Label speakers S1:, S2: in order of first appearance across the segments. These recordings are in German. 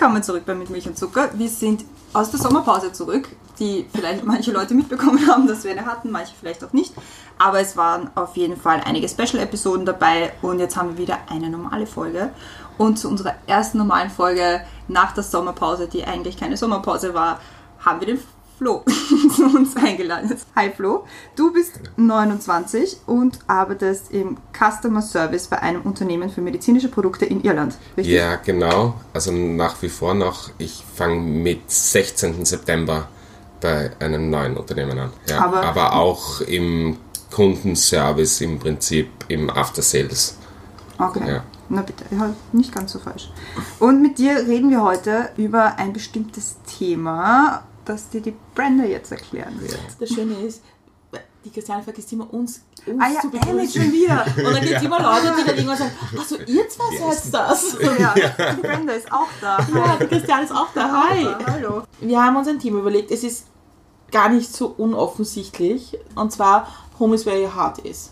S1: Willkommen zurück bei Mit Milch und Zucker. Wir sind aus der Sommerpause zurück, die vielleicht manche Leute mitbekommen haben, dass wir eine hatten, manche vielleicht auch nicht. Aber es waren auf jeden Fall einige Special-Episoden dabei und jetzt haben wir wieder eine normale Folge. Und zu unserer ersten normalen Folge nach der Sommerpause, die eigentlich keine Sommerpause war, haben wir den Flo zu uns eingeladen. Hi Flo, du bist 29 und arbeitest im Customer Service bei einem Unternehmen für medizinische Produkte in Irland. Richtig?
S2: Ja, genau. Also nach wie vor noch. Ich fange mit 16. September bei einem neuen Unternehmen an. Ja,
S1: Aber-
S2: aber, auch im Kundenservice im Prinzip, im After Sales.
S1: Okay.
S2: Ja.
S1: Na bitte, ja, nicht ganz so falsch. Und mit dir reden wir heute über ein bestimmtes Thema, das dir die Brenda jetzt erklären wird.
S3: Das Schöne ist, die Christiane vergisst immer uns, uns
S1: Ah ja,
S3: zu begrüßen.
S1: schon wieder.
S3: Und dann geht es immer Leute, die dann irgendwann sagen, achso, ihr zwei seid das.
S1: Ja, die Brenda ist auch da.
S3: Ja, die Christiane ist auch da. Hi.
S1: Hallo.
S3: Wir haben uns ein Thema überlegt, es ist gar nicht so unoffensichtlich. Und zwar, Home is where your heart is.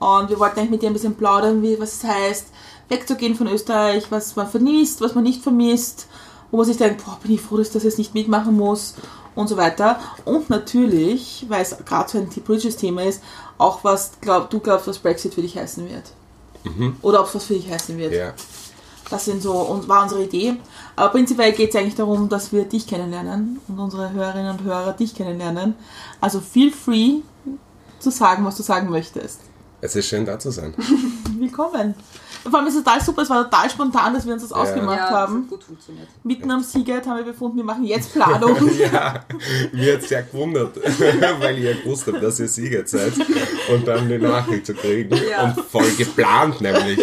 S3: Und wir wollten eigentlich mit dir ein bisschen plaudern, wie, was es heißt, wegzugehen von Österreich, was man vermisst, was man nicht vermisst, wo man sich denkt, boah, bin ich froh, dass ich das jetzt nicht mitmachen muss und so weiter. Und natürlich, weil es gerade so ein politisches Thema ist, auch was glaub, du glaubst, was Brexit für dich heißen wird. Oder ob es was für dich heißen wird.
S2: Ja.
S3: Das sind so, und war unsere Idee. Aber prinzipiell geht es eigentlich darum, dass wir dich kennenlernen und unsere Hörerinnen und Hörer dich kennenlernen. Also feel free zu sagen, was du sagen möchtest.
S2: Es ist schön da zu sein.
S3: Willkommen. Vor allem ist es total super, es war total spontan, dass wir uns das ausgemacht
S1: Ja,
S3: haben.
S1: das hat gut funktioniert.
S3: Mitten am Seagate haben wir befunden, wir machen jetzt Planung.
S2: ja, mir hat sehr gewundert, weil ich ja gewusst habe, dass ihr Sieger seid. Und dann die Nachricht zu kriegen.
S1: Ja.
S2: Und voll geplant nämlich.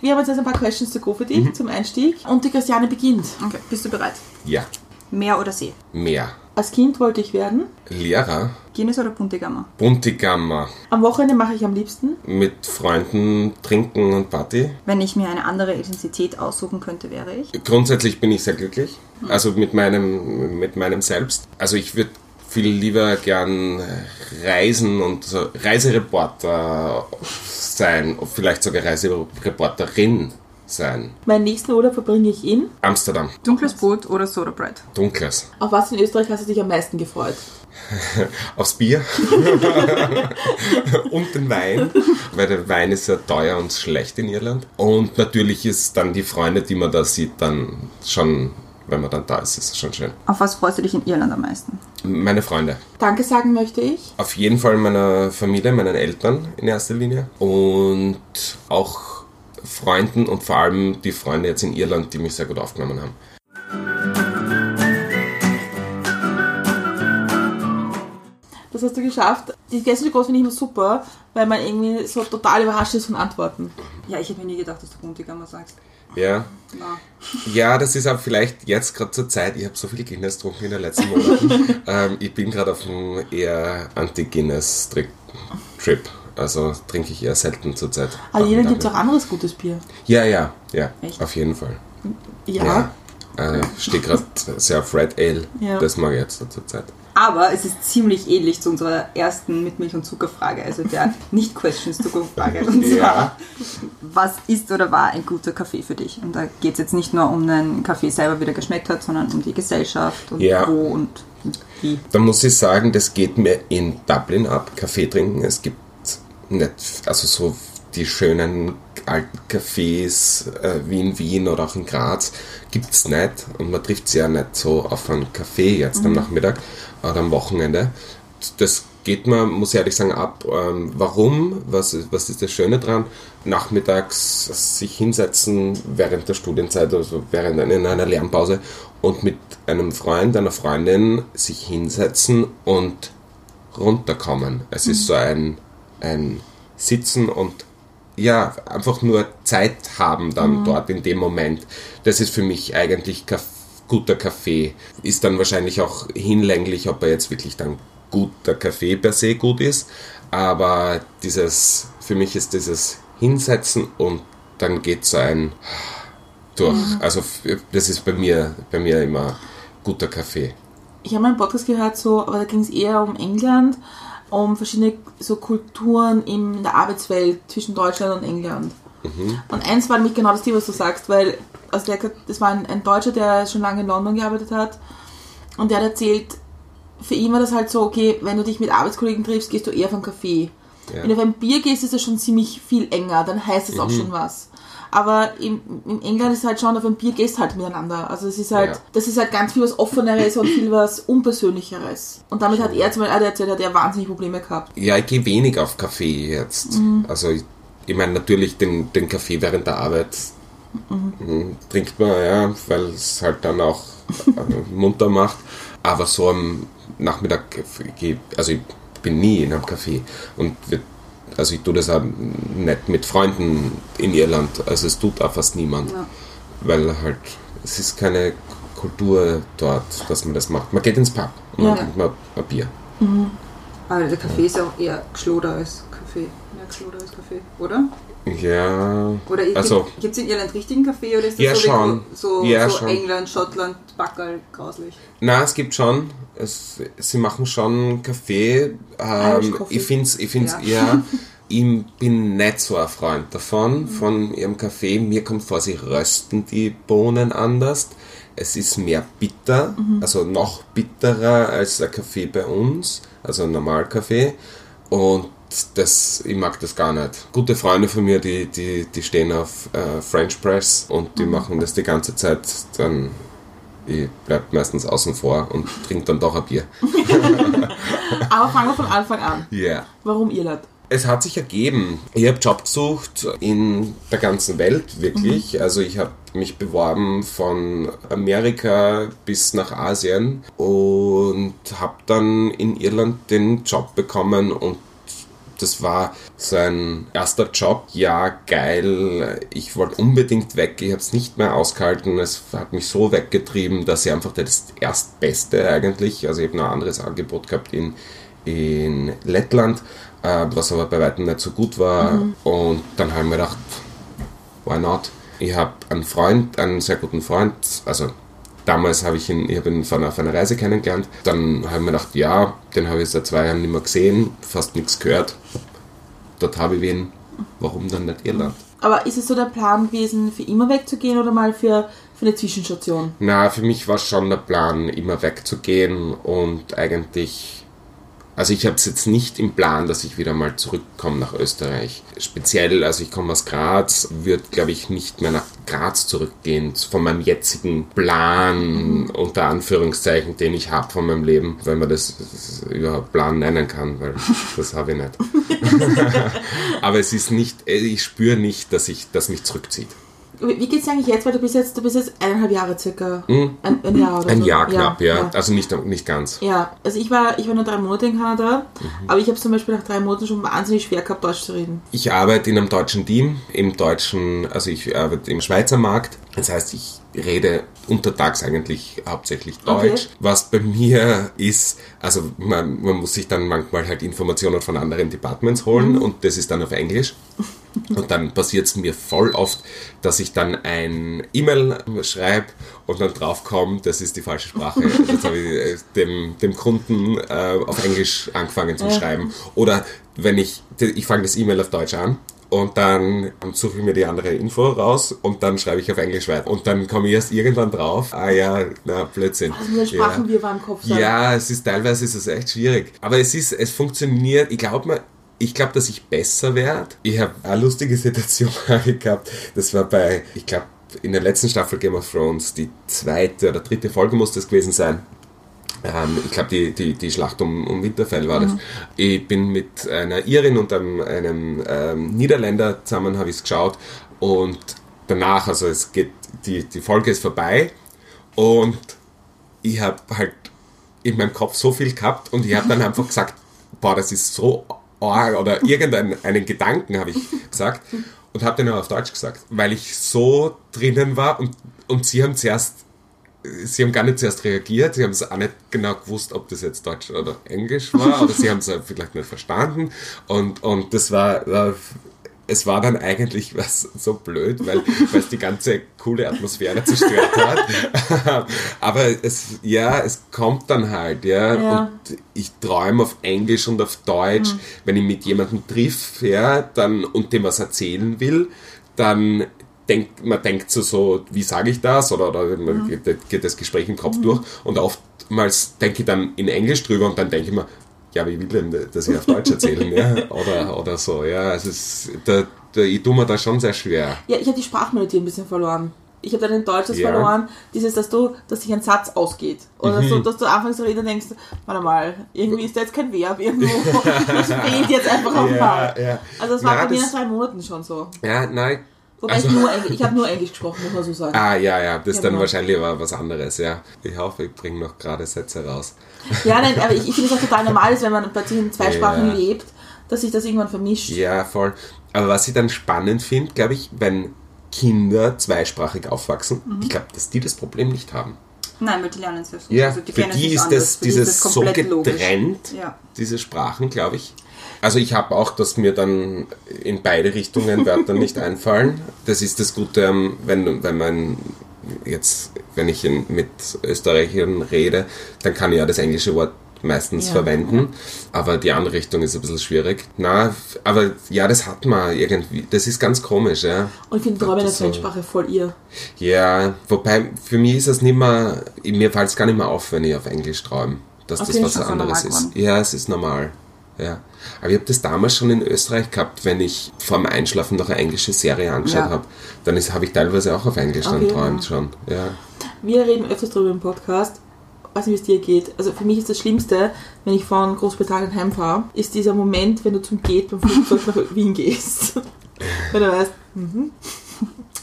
S3: Wir haben jetzt also ein paar Questions to go für dich zum Einstieg. Und die Christiane beginnt.
S1: Okay, bist du bereit?
S2: Ja,
S1: Meer oder See?
S2: mehr.
S3: Als Kind wollte ich werden.
S2: Lehrer,
S1: Guinness oder Puntigammer?
S2: Buntigammer,
S3: Am Wochenende mache ich am liebsten.
S2: mit Freunden trinken und Party.
S1: Wenn ich mir eine andere Identität aussuchen könnte, wäre ich.
S2: Grundsätzlich bin ich sehr glücklich. Also mit meinem, mit meinem Selbst. Also ich würde viel lieber gern reisen und Reisereporter sein, vielleicht sogar Reisereporterin sein.
S3: Meinen nächsten Urlaub verbringe ich in.
S2: Amsterdam,
S1: Dunkles Brot oder Soda Bread?
S2: dunkles.
S3: Auf was in Österreich hast du dich am meisten gefreut?
S2: Aufs Bier und den Wein, weil der Wein ist sehr teuer und schlecht in Irland. Und natürlich ist dann die Freunde, die man da sieht, dann schon, wenn man dann da ist, ist es schon schön.
S1: Auf was freust du dich in Irland am meisten?
S2: Meine Freunde.
S3: Danke sagen möchte ich.
S2: Auf jeden Fall meiner Familie, meinen Eltern in erster Linie und auch Freunden und vor allem die Freunde jetzt in Irland, die mich sehr gut aufgenommen haben.
S3: Das hast du geschafft. Die Gäste groß finde ich immer super, weil man irgendwie so total überrascht ist von Antworten.
S1: Ja, ich habe mir nie gedacht, dass du Puntigammer sagst.
S2: Ja,
S1: Na.
S2: ja, das ist auch vielleicht jetzt gerade zur Zeit. Ich habe so viel Guinness getrunken in den letzten Monaten. ähm, ich bin gerade auf einem eher Anti-Guinness-Trip. Also trinke ich eher selten zur Zeit.
S3: Aber jeder gibt es auch anderes gutes Bier.
S2: Ja, ja, ja,
S1: Echt?
S2: auf jeden Fall.
S3: Ja.
S2: Ja. Äh, stehe gerade sehr auf Red Ale.
S3: Ja.
S2: Das mag ich jetzt zur Zeit.
S1: Aber es ist ziemlich ähnlich zu unserer ersten mit Milch und Zucker Frage, also der Nicht-Questions Go Frage. Und zwar,
S2: Ja.
S1: was ist oder war ein guter Kaffee für dich? Und da geht es jetzt nicht nur um den Kaffee selber, wie der geschmeckt hat, sondern um die Gesellschaft und
S2: Ja.
S1: wo und wie.
S2: Da muss ich sagen, das geht mir in Dublin ab, Kaffee trinken. Es gibt nicht, also so die schönen alten Cafés äh, wie in Wien oder auch in Graz gibt es nicht. Und man trifft sie ja nicht so auf einen Kaffee jetzt am Nachmittag oder am Wochenende. Das geht mir, muss ich ehrlich sagen, ab. Ähm, warum? Was, ist- was ist das Schöne dran? Nachmittags sich hinsetzen während der Studienzeit, also während einer- in einer Lernpause und mit einem Freund, einer Freundin sich hinsetzen und runterkommen. Es ist so ein, ein Sitzen und ja, einfach nur Zeit haben dann dort in dem Moment. Das ist für mich eigentlich Kaff guter Kaffee. Ist dann wahrscheinlich auch hinlänglich, ob er jetzt wirklich dann guter Kaffee per se gut ist, aber dieses, für mich ist dieses Hinsetzen und dann geht so ein durch. Also f- das ist bei mir, bei mir immer guter Kaffee.
S3: Ich habe mal einen Podcast gehört, so, aber da ging es eher um England, um verschiedene so Kulturen in der Arbeitswelt zwischen Deutschland und England. Und eins war nämlich genau das Thema, was du sagst, weil also der, das war ein, ein Deutscher, der schon lange in London gearbeitet hat und der hat erzählt, für ihn war das halt so, okay, wenn du dich mit Arbeitskollegen triffst, gehst du eher auf einen Kaffee.
S2: Ja.
S3: Wenn du auf ein Bier gehst, ist das schon ziemlich viel enger, dann heißt es auch schon was. Aber im, in England ist halt schon, auf ein Bier gehst halt miteinander. Also es ist halt,
S2: Ja.
S3: das ist halt ganz viel was Offeneres und viel was Unpersönlicheres. Und damit hat er zum Beispiel, er erzählt, hat er wahnsinnig Probleme gehabt.
S2: Ja, ich gehe wenig auf Kaffee jetzt. Also ich, ich meine natürlich den, den Kaffee während der Arbeit mm, trinkt man, ja, weil es halt dann auch äh, munter macht. Aber so am Nachmittag, also ich bin nie in einem Café. Und wir, also ich tue das auch nicht mit Freunden in Irland. Also es tut auch fast niemand.
S1: Ja.
S2: Weil halt, es ist keine Kultur dort, dass man das macht. Man geht ins Pub und
S3: Ja.
S2: trinkt man ein Bier.
S1: Aber der Kaffee ist ja auch eher geschloder als Kaffee. Mehr geschloder als Kaffee, oder?
S2: Ja,
S1: Oder
S2: also
S1: gibt es in Irland richtigen Kaffee oder ist das
S2: Ja,
S1: so,
S2: schon.
S1: so,
S2: Ja,
S1: so
S2: schon.
S1: England, Schottland, Backerl, grauslich?
S2: Na, es gibt schon. Es, sie machen schon Kaffee. Ähm, ich finde es ich find's
S1: Ja.
S2: eher. Ich bin nicht so ein Freund davon, von ihrem Kaffee. Mir kommt vor, sie rösten die Bohnen anders. Es ist mehr bitter, also noch bitterer als der Kaffee bei uns, also ein Normalkaffee. Und das, ich mag das gar nicht. Gute Freunde von mir, die, die, die stehen auf äh, French Press und die machen das die ganze Zeit. Dann ich bleib meistens außen vor und trinke dann doch ein Bier.
S3: Aber fangen wir von Anfang an.
S2: Ja.
S3: Warum Irland?
S2: Es hat sich ergeben. Ich habe Job gesucht in der ganzen Welt, wirklich. Also ich habe mich beworben von Amerika bis nach Asien und habe dann in Irland den Job bekommen und das war so ein erster Job. Ja, geil. Ich wollte unbedingt weg. Ich habe es nicht mehr ausgehalten. Es hat mich so weggetrieben, dass ich einfach das Erstbeste eigentlich, also ich habe noch ein anderes Angebot gehabt in, in Lettland, äh, was aber bei weitem nicht so gut war. Und dann habe ich mir gedacht, why not? Ich habe einen Freund, einen sehr guten Freund, also damals habe ich ihn, ich habe ihn von einer, einer Reise kennengelernt. Dann habe ich mir gedacht, ja, den habe ich seit zwei Jahren nicht mehr gesehen, fast nichts gehört. Dort habe ich ihn, warum dann nicht Irland?
S3: Aber ist es so der Plan gewesen, für immer wegzugehen oder mal für, für eine Zwischenstation?
S2: Na, für mich war schon der Plan, immer wegzugehen und eigentlich. Also ich habe es jetzt nicht im Plan, dass ich wieder mal zurückkomme nach Österreich. Speziell, also ich komme aus Graz, würde glaube ich nicht mehr nach Graz zurückgehen von meinem jetzigen Plan unter Anführungszeichen, den ich habe von meinem Leben, wenn man das überhaupt Plan nennen kann, weil das habe ich nicht. Aber es ist nicht, ich spüre nicht, dass ich das mich zurückzieht.
S3: Wie geht's dir eigentlich jetzt? Weil du bist jetzt, du bist jetzt eineinhalb Jahre circa. Ein, ein Jahr oder?
S2: Ein
S3: so.
S2: Jahr knapp, ja. Also nicht, nicht ganz.
S3: Ja, also ich war, ich war nur drei Monate in Kanada,
S2: Mhm.
S3: aber ich habe zum Beispiel nach drei Monaten schon wahnsinnig schwer gehabt, Deutsch zu reden.
S2: Ich arbeite in einem deutschen Team, im deutschen, also ich arbeite im Schweizer Markt. Das heißt, ich rede untertags eigentlich hauptsächlich Deutsch.
S3: Okay.
S2: Was bei mir ist, also man, man muss sich dann manchmal halt Informationen von anderen Departments holen und das ist dann auf Englisch. Und dann passiert es mir voll oft, dass ich dann ein E-Mail schreibe und dann draufkomme, das ist die falsche Sprache. Jetzt habe ich äh, dem, dem Kunden äh, auf Englisch angefangen zu schreiben. Oder wenn ich, ich fange das E-Mail auf Deutsch an und dann suche ich mir die andere Info raus und dann schreibe ich auf Englisch weiter. Und dann komme ich erst irgendwann drauf, ah ja, na, Blödsinn.
S3: Also Sprachen, wir waren Kopf.
S2: Ja, es ist teilweise ist es echt schwierig. Aber es ist, es funktioniert. Ich glaube mal, ich glaube, dass ich besser werde. Ich habe eine lustige Situation gehabt. Das war bei, ich glaube, in der letzten Staffel Game of Thrones, die zweite oder dritte Folge muss das gewesen sein. Ähm, ich glaube, die, die, die Schlacht um, um Winterfell war das. Ich bin mit einer Irin und einem, einem ähm, Niederländer zusammen, habe ich es geschaut. Und danach, also es geht, die, die Folge ist vorbei. Und ich habe halt in meinem Kopf so viel gehabt und ich habe dann einfach gesagt, boah, das ist so arg oder irgendeinen einen Gedanken habe ich gesagt und habe den auch auf Deutsch gesagt, weil ich so drinnen war und, und sie haben zuerst sie haben gar nicht zuerst reagiert, sie haben es auch nicht genau gewusst, ob das jetzt Deutsch oder Englisch war, oder sie haben es vielleicht nicht verstanden. Und, und das war, war es war dann eigentlich was so blöd, weil es die ganze coole Atmosphäre zerstört hat. Aber es, ja, es kommt dann halt, ja.
S3: Ja.
S2: Und ich träume auf Englisch und auf Deutsch, wenn ich mit jemandem triff, ja, dann und dem was erzählen will, dann denkt man denkt so, so wie sage ich das? Oder, oder man geht, geht das Gespräch im Kopf durch und oftmals denke ich dann in Englisch drüber und dann denke ich mir, ja, wie will denn das ich auf Deutsch erzählen, ja? Oder, oder so, ja. Also es ist, da, da, ich tue mir da schon sehr schwer.
S3: Ja, ich habe die Sprachmelodie ein bisschen verloren. Ich habe dann in Deutsch das
S2: Ja.
S3: verloren, dieses, dass du, dass sich ein Satz ausgeht. Oder
S2: Mhm.
S3: so, dass du anfängst zu reden und denkst, warte mal, irgendwie ist da jetzt kein Verb irgendwo. Das fehlt jetzt einfach auch mal.
S2: ja.
S3: Also das war
S2: Na,
S3: bei mir
S2: das-
S3: nach drei Monaten schon so.
S2: Ja, nein.
S3: Wobei
S2: Also-
S3: ich nur Englisch, ich habe nur Englisch gesprochen, muss man so sagen.
S2: Ah, ja, ja, das ist dann
S3: Genau.
S2: wahrscheinlich aber was anderes, ja. Ich hoffe, ich bringe noch gerade Sätze raus.
S3: Ja, nein, aber ich, ich finde es auch total normal, wenn man plötzlich in zwei
S2: Ja.
S3: Sprachen lebt, dass sich das irgendwann vermischt.
S2: Ja, voll. Aber was ich dann spannend finde, glaube ich, wenn Kinder zweisprachig aufwachsen,
S3: Mhm.
S2: ich glaube, dass die das Problem nicht haben.
S1: Nein, weil die lernen es ja so.
S2: Ja,
S1: Also
S2: für
S1: kennen
S2: die ist
S1: anders.
S2: das,
S1: Für die ist
S2: dieses
S1: das
S2: so getrennt,
S1: Ja.
S2: diese Sprachen, glaube ich. Also ich habe auch, dass mir dann in beide Richtungen Wörter nicht einfallen. Das ist das Gute, am- wenn, wenn man jetzt, wenn ich in, mit Österreichern rede, dann kann ich ja das englische Wort meistens
S3: Ja.
S2: verwenden, aber die andere Richtung ist ein bisschen schwierig. Na, aber ja, das hat man irgendwie, das ist ganz komisch, ja.
S3: Und ich finde Träume in der
S2: Das so-
S3: Fremdsprache voll ihr.
S2: Ja, wobei für mich ist es nicht mehr, mir fällt es gar nicht mehr auf, wenn ich auf Englisch träume, dass
S3: Okay,
S2: das was anderes ist. Ja, es ist normal. Ja. Aber ich habe das damals schon in Österreich gehabt, wenn ich vorm Einschlafen noch eine englische Serie angeschaut
S1: Ja.
S2: habe. Dann habe ich teilweise auch auf Englisch dann
S3: Okay,
S2: träumt schon. Ja.
S3: Wir reden öfters darüber im Podcast. Weiß nicht, wie es dir geht. Also für mich ist das Schlimmste, wenn ich von Großbritannien heimfahre, ist dieser Moment, wenn du zum Gate beim Flugzeug nach Wien gehst. wenn du weißt,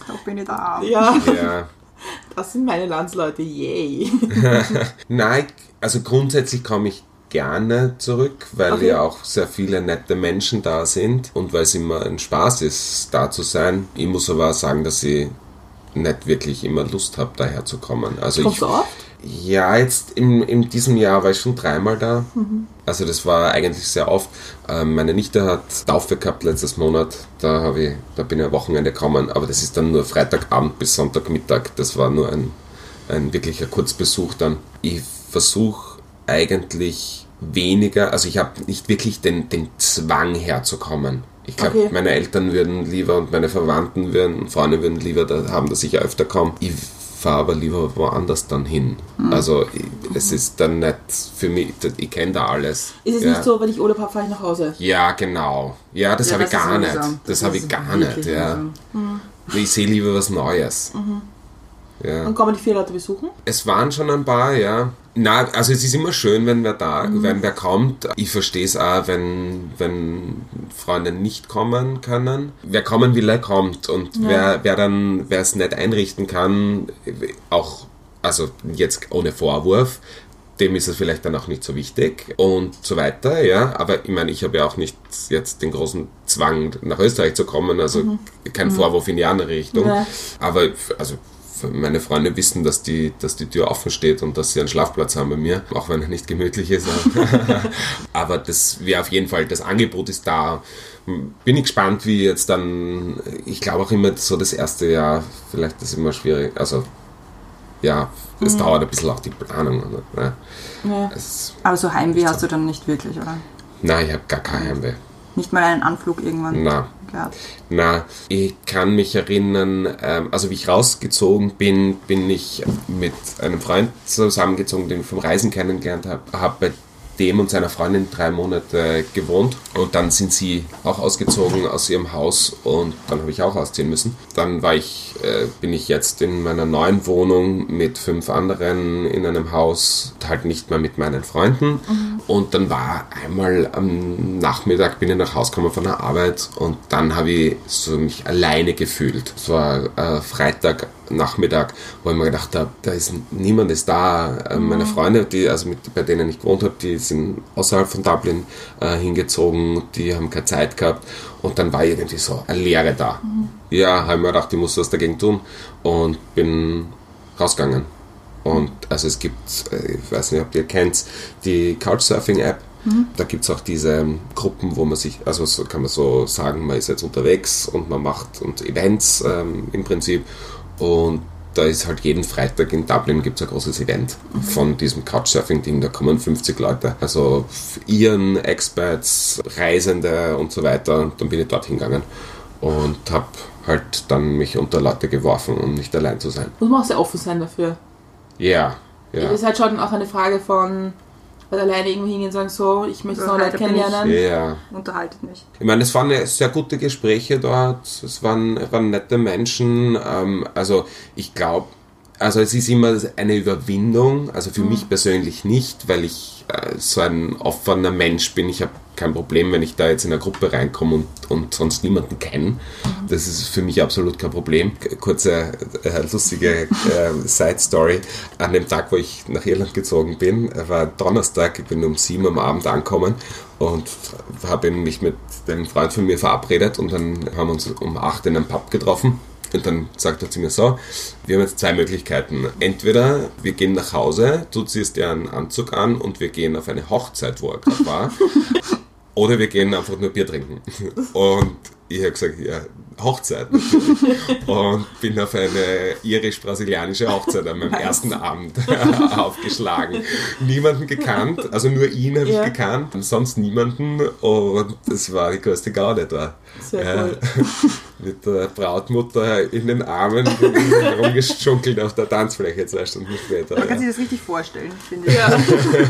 S1: Da bin ich da.
S3: ja,
S2: ja.
S3: das sind meine Landsleute, yay.
S2: Nein, also grundsätzlich komme ich gerne zurück, weil
S3: Okay.
S2: ja auch sehr viele nette Menschen da sind und weil es immer ein Spaß ist, da zu sein. Ich muss aber auch sagen, dass ich nicht wirklich immer Lust habe, daher zu kommen. Also
S3: Kommst
S2: ich,
S3: du oft?
S2: Ja, jetzt in, in diesem Jahr war ich schon dreimal da. Also das war eigentlich sehr oft. Ähm, meine Nichte hat Taufe gehabt letztes Monat. Da, ich, da bin ich am Wochenende gekommen. Aber das ist dann nur Freitagabend bis Sonntagmittag. Das war nur ein, ein wirklicher Kurzbesuch dann. Ich versuche eigentlich weniger, also ich habe nicht wirklich den, den Zwang herzukommen. Ich glaube,
S3: Okay.
S2: meine Eltern würden lieber und meine Verwandten würden, Freunde würden lieber da haben, dass ich öfter komme. Ich fahre aber lieber woanders dann hin. Also ich, es ist dann nicht für mich, ich kenne da alles.
S3: Ist es
S2: ja.
S3: nicht so, wenn ich Urlaub habe, fahre ich nach Hause?
S2: Ja, genau. Ja, das
S1: Ja,
S2: habe ich gar nicht. Das,
S1: Das
S2: habe ich gar nicht, ja.
S1: so.
S2: Ich sehe lieber was Neues. Ja.
S3: Und kommen die vier Leute besuchen?
S2: Es waren schon ein paar, ja. Na, also es ist immer schön, wenn wer da, wenn wer kommt. Ich verstehe es auch, wenn, wenn Freunde nicht kommen können. Wer kommen will, der kommt. Und wer, wer dann, wer es nicht einrichten kann, auch, also jetzt ohne Vorwurf, dem ist es vielleicht dann auch nicht so wichtig und so weiter, ja. Aber ich meine, ich habe ja auch nicht jetzt den großen Zwang, nach Österreich zu kommen, also kein Vorwurf in die andere Richtung.
S3: Ja.
S2: Aber also meine Freunde wissen, dass die, dass die Tür offen steht und dass sie einen Schlafplatz haben bei mir, auch wenn er nicht gemütlich ist. Aber das wäre auf jeden Fall, das Angebot ist da. Bin ich gespannt, wie jetzt dann, ich glaube auch immer so das erste Jahr, vielleicht ist immer schwierig, also ja, es dauert ein bisschen auch die Planung. Ne?
S3: Ja.
S2: Es,
S1: Aber so Heimweh hast du dann nicht wirklich, oder?
S2: nein, ich habe gar kein Heimweh.
S1: Nicht mal einen Anflug irgendwann
S2: Na.
S1: gehabt.
S2: Na, ich kann mich erinnern, ähm, also wie ich rausgezogen bin, bin ich mit einem Freund zusammengezogen, den ich vom Reisen kennengelernt habe, habe dem und seiner Freundin drei Monate gewohnt und dann sind sie auch ausgezogen aus ihrem Haus und dann habe ich auch ausziehen müssen. Dann war ich, äh, bin ich jetzt in meiner neuen Wohnung mit fünf anderen in einem Haus, halt nicht mehr mit meinen Freunden und dann war einmal am Nachmittag bin ich nach Hause gekommen von der Arbeit und dann habe ich so mich alleine gefühlt. Es war äh, Freitag Nachmittag, wo ich mir gedacht habe, da ist niemand ist da. Äh, Meine Freunde, die also mit, bei denen ich gewohnt habe, die sind außerhalb von Dublin äh, hingezogen, die haben keine Zeit gehabt und dann war irgendwie so eine Leere da. Ja, habe ich mir gedacht, ich muss was dagegen tun und bin rausgegangen. Und also es gibt, äh, ich weiß nicht, ob ihr kennt, die Couchsurfing-App. Da gibt es auch diese Gruppen, wo man sich, also so kann man so sagen, man ist jetzt unterwegs und man macht und Events ähm, im Prinzip. Und da ist halt jeden Freitag in Dublin gibt es ein großes Event von diesem Couchsurfing-Ding. Da kommen 50 Leute. Also Iren, Expats, Reisende und so weiter. Und dann bin ich dorthin gegangen und habe halt dann mich unter Leute geworfen, um nicht allein zu sein.
S3: Muss man auch sehr offen sein dafür.
S2: Ja, ja.
S3: Das ist halt schon auch eine Frage von, weil alleine irgendwo hingehen und sagen, so, ich möchte noch Leute
S1: bin ich-
S3: kennenlernen.
S2: Ja.
S1: Unterhaltet mich.
S2: Ich meine, es waren sehr gute Gespräche dort, es waren, waren nette Menschen. Ähm, also ich glaube, also es ist immer eine Überwindung, also für mich persönlich nicht, weil ich äh, so ein offener Mensch bin. Ich habe kein Problem, wenn ich da jetzt in eine Gruppe reinkomme und, und sonst niemanden kenne. Das ist für mich absolut kein Problem. Kurze, äh, lustige äh, Side-Story. An dem Tag, wo ich nach Irland gezogen bin, war Donnerstag, ich bin um sieben am Abend angekommen und habe mich mit einem Freund von mir verabredet und dann haben wir uns um acht in einem Pub getroffen. Und dann sagt er zu mir so, wir haben jetzt zwei Möglichkeiten. Entweder wir gehen nach Hause, du ziehst dir einen Anzug an und wir gehen auf eine Hochzeit, wo er gerade war. Oder wir gehen einfach nur Bier trinken. Und ich habe gesagt, ja, Hochzeit. natürlich. Und bin auf eine irisch-brasilianische Hochzeit an meinem ersten Abend aufgeschlagen. Niemanden gekannt, also nur ihn habe
S3: Ja.
S2: ich gekannt, sonst niemanden. Und es war die größte Gaude da.
S3: Sehr
S2: Ja,
S3: cool.
S2: mit der Brautmutter in den Armen rumgeschunkelt auf der Tanzfläche zwei Stunden später.
S1: Man kann
S2: Ja,
S1: sich das richtig vorstellen, finde ich.
S3: Ja.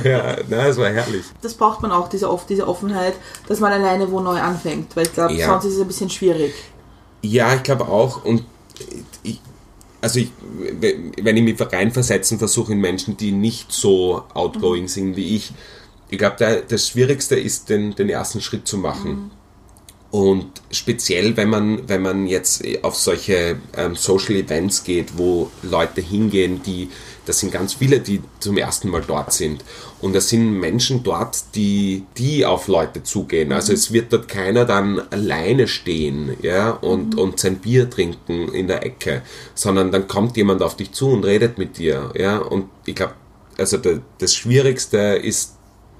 S2: ja nein, es war herrlich.
S3: Das braucht man auch, diese, oft diese Offenheit, dass man alleine wo neu anfängt, weil ich glaube,
S2: Ja.
S3: sonst ist es ein bisschen schwierig.
S2: Ja, ich glaube auch. Und ich, also ich, wenn ich mich reinversetzen versuche in Menschen, die nicht so outgoing sind wie ich, ich glaube, das Schwierigste ist, den, den ersten Schritt zu machen. Und speziell, wenn man, wenn man jetzt auf solche ähm, Social Events geht, wo Leute hingehen, die, das sind ganz viele, die zum ersten Mal dort sind. Und das sind Menschen dort, die, die auf Leute zugehen. Also es wird dort keiner dann alleine stehen, ja, und, und sein Bier trinken in der Ecke, sondern dann kommt jemand auf dich zu und redet mit dir, ja. Und ich glaube, also das Schwierigste ist,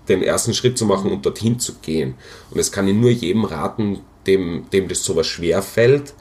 S2: den ersten Schritt zu machen und dorthin zu gehen. Und es kann ich nur jedem raten, dem, dem das sowas schwer fällt,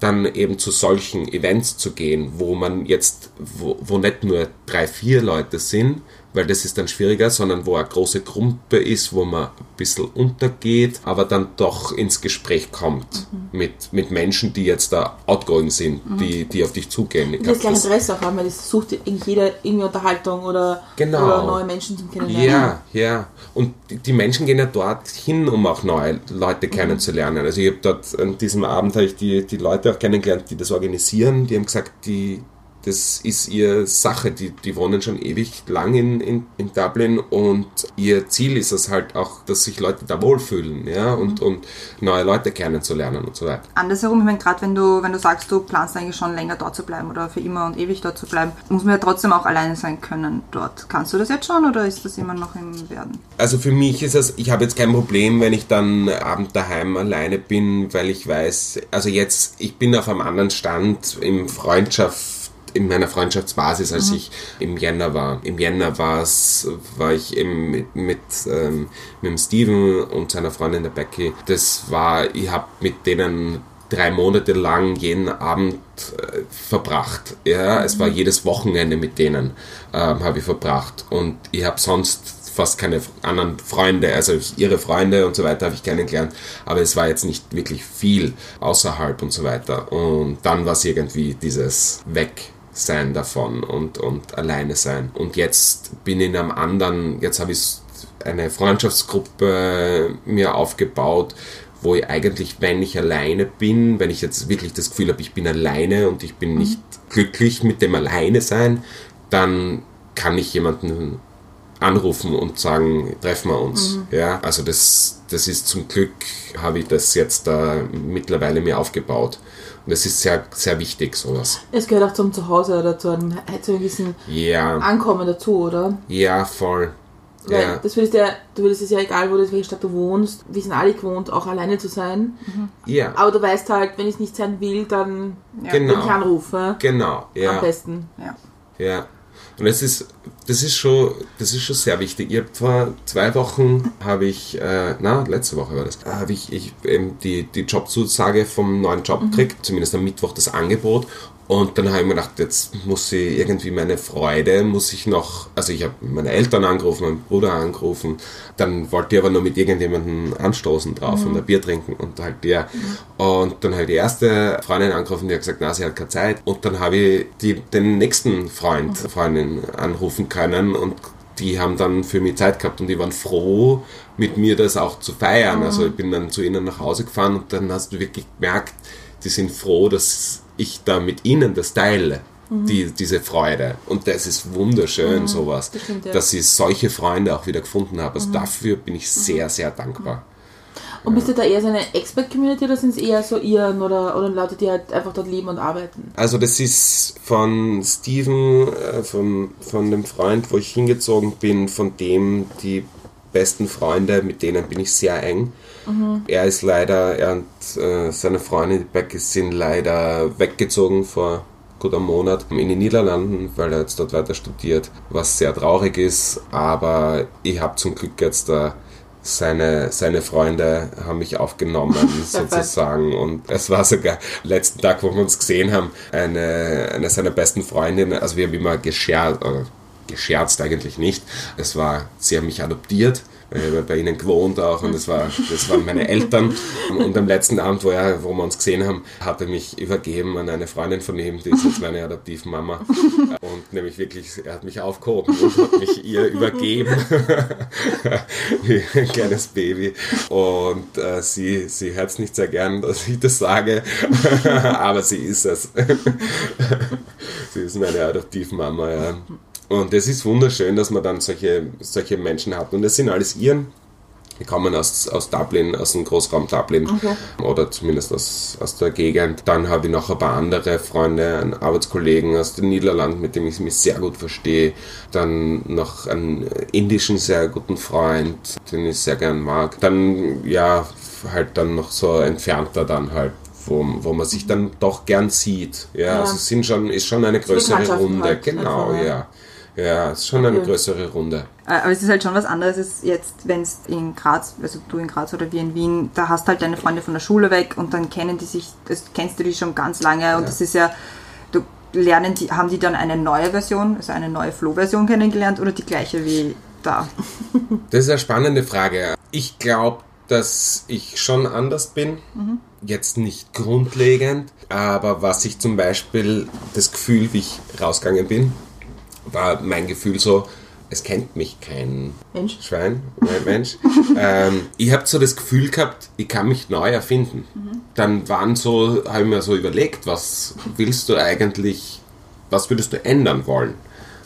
S2: dann eben zu solchen Events zu gehen, wo man jetzt, wo, wo nicht nur drei, vier Leute sind, weil das ist dann schwieriger, sondern wo eine große Gruppe ist, wo man ein bisschen untergeht, aber dann doch ins Gespräch kommt mit, mit Menschen, die jetzt da outgoing sind, die, die auf dich zugehen. Ich
S3: Die das gleiche Interesse auch haben, weil das sucht eigentlich jeder irgendwie Unterhaltung oder,
S2: Genau.
S3: oder neue Menschen zum Kennenlernen.
S2: Ja, ja. Und die- Menschen gehen ja dorthin, um auch neue Leute kennenzulernen. Also ich habe dort an diesem Abend habe ich die, die Leute auch kennengelernt, die das organisieren. Die haben gesagt, die, das ist ihre Sache. Die, die wohnen schon ewig lang in, in, in Dublin und ihr Ziel ist es halt auch, dass sich Leute da wohlfühlen, ja, und, und neue Leute kennenzulernen und so weiter.
S1: Andersherum, ich meine, gerade wenn du, wenn du sagst, du planst eigentlich schon länger dort zu bleiben oder für immer und ewig dort zu bleiben, muss man ja trotzdem auch alleine sein können dort. Kannst du das jetzt schon oder ist das immer noch im Werden?
S2: Also für mich ist es, ich habe jetzt kein Problem, wenn ich dann abend daheim alleine bin, weil ich weiß, also jetzt, ich bin auf einem anderen Stand im Freundschaft, in meiner Freundschaftsbasis, als ich im Jänner war. Im Jänner war's, war ich eben mit, mit, ähm, mit dem Steven und seiner Freundin der Becky. Das war, ich habe mit denen drei Monate lang jeden Abend äh, verbracht. Ja, es war jedes Wochenende mit denen ähm, habe ich verbracht und ich habe sonst fast keine anderen Freunde, also ihre Freunde und so weiter habe ich kennengelernt, aber es war jetzt nicht wirklich viel außerhalb und so weiter. Und dann war es irgendwie dieses Wegsein davon und, und alleine sein. Und jetzt bin ich in einem anderen, jetzt habe ich eine Freundschaftsgruppe mir aufgebaut, wo ich eigentlich, wenn ich alleine bin, wenn ich jetzt wirklich das Gefühl habe, ich bin alleine und ich bin nicht glücklich mit dem Alleine sein, dann kann ich jemanden anrufen und sagen, treffen wir uns. Ja, also das, das ist zum Glück, habe ich das jetzt da mittlerweile mir aufgebaut. Und das ist sehr, sehr wichtig, sowas.
S3: Es gehört auch zum Zuhause oder zu einem, zu einem gewissen
S2: Ja,
S3: Ankommen dazu, oder?
S2: ja, voll.
S3: Weil
S2: Ja,
S3: das würdest ja, du würdest es ja egal, wo du, in welcher Stadt du wohnst, wir sind alle gewohnt, auch alleine zu sein.
S2: ja,
S3: Aber du weißt halt, wenn ich es nicht sein will, dann
S1: Ja.
S3: wenn ich
S2: genau,
S3: anrufe.
S2: genau,
S3: Am
S2: ja,
S3: besten.
S1: Ja.
S2: ja. Und es ist, das ist schon, das ist schon sehr wichtig. Ich vor zwei Wochen habe ich, äh, na, letzte Woche war das, habe ich, ich eben die, die Jobzusage vom neuen Job gekriegt, zumindest am Mittwoch das Angebot. Und dann habe ich mir gedacht, jetzt muss ich irgendwie meine Freude, muss ich noch, also ich habe meine Eltern angerufen, meinen Bruder angerufen, dann wollte ich aber nur mit irgendjemandem anstoßen drauf und ein Bier trinken und halt der. Und dann habe ich die erste Freundin angerufen, die hat gesagt, na, sie hat keine Zeit. Und dann habe ich die, den nächsten Freund, Freundin anrufen können und die haben dann für mich Zeit gehabt und die waren froh, mit mir das auch zu feiern. Also ich bin dann zu ihnen nach Hause gefahren und dann hast du wirklich gemerkt, die sind froh, dass ich da mit ihnen das teile. Die, diese Freude. Und das ist wunderschön, sowas.
S3: das stimmt, ja.
S2: Dass ich solche Freunde auch wieder gefunden habe. Also dafür bin ich sehr, sehr dankbar.
S3: Und bist du da eher so eine Expert-Community oder sind es eher so Iren oder, oder Leute, die halt einfach dort leben und arbeiten?
S2: Also das ist von Steven, äh, von, von dem Freund, wo ich hingezogen bin, von dem die besten Freunde, mit denen bin ich sehr eng. Er ist leider, er und äh, seine Freundin, Becky, sind leider weggezogen vor gut einem Monat in den Niederlanden, weil er jetzt dort weiter studiert, was sehr traurig ist, aber ich habe zum Glück jetzt da seine, seine Freunde haben mich aufgenommen, sozusagen. Und es war sogar letzten Tag, wo wir uns gesehen haben, eine, eine seiner besten Freundinnen, also wir haben immer äh, gescherzt eigentlich nicht. Es war, sie haben mich adoptiert. Habe bei ihnen gewohnt auch und das, war, das waren meine Eltern. Und am letzten Abend, wo, er, wo wir uns gesehen haben, hat er mich übergeben an eine Freundin von ihm, die ist jetzt meine Adoptivmama. Und nämlich wirklich, er hat mich aufgehoben und hat mich ihr übergeben. Wie ein kleines Baby. Und äh, sie, sie hört es nicht sehr gern, dass ich das sage, aber sie ist es. sie ist meine Adoptivmama, ja. Und es ist wunderschön, dass man dann solche, solche Menschen hat. Und das sind alles Iren. Die kommen aus, aus Dublin, aus dem Großraum Dublin oder zumindest aus, aus der Gegend. Dann habe ich noch ein paar andere Freunde, einen Arbeitskollegen aus den Niederlanden, mit dem ich mich sehr gut verstehe. Dann noch einen indischen sehr guten Freund, den ich sehr gern mag. Dann, ja, halt dann noch so entfernter dann halt wo, wo man sich dann doch gern sieht. Ja,
S3: Ja.
S2: also es sind schon, ist schon eine größere Runde.
S3: halt
S2: genau,
S3: einfach, ja.
S2: ja. Ja, es ist schon eine
S3: Okay.
S2: größere Runde.
S1: Äh, Aber es ist halt schon was anderes, als jetzt, wenn es in Graz, also du in Graz oder wir in Wien, da hast halt deine Freunde von der Schule weg und dann kennen die sich, das kennst du die schon ganz lange und das ist ja, du lernen die, haben die dann eine neue Version, also eine neue Flow-Version kennengelernt oder die gleiche wie da?
S2: Das ist eine spannende Frage. Ich glaube, dass ich schon anders bin. Jetzt nicht grundlegend, aber was ich zum Beispiel, das Gefühl, wie ich rausgegangen bin, war mein Gefühl so, es kennt mich kein
S3: Mensch.
S2: Schwein, kein Mensch. ähm, ich habe so das Gefühl gehabt, ich kann mich neu erfinden. Dann waren so, habe ich mir so überlegt, was willst du eigentlich, was würdest du ändern wollen?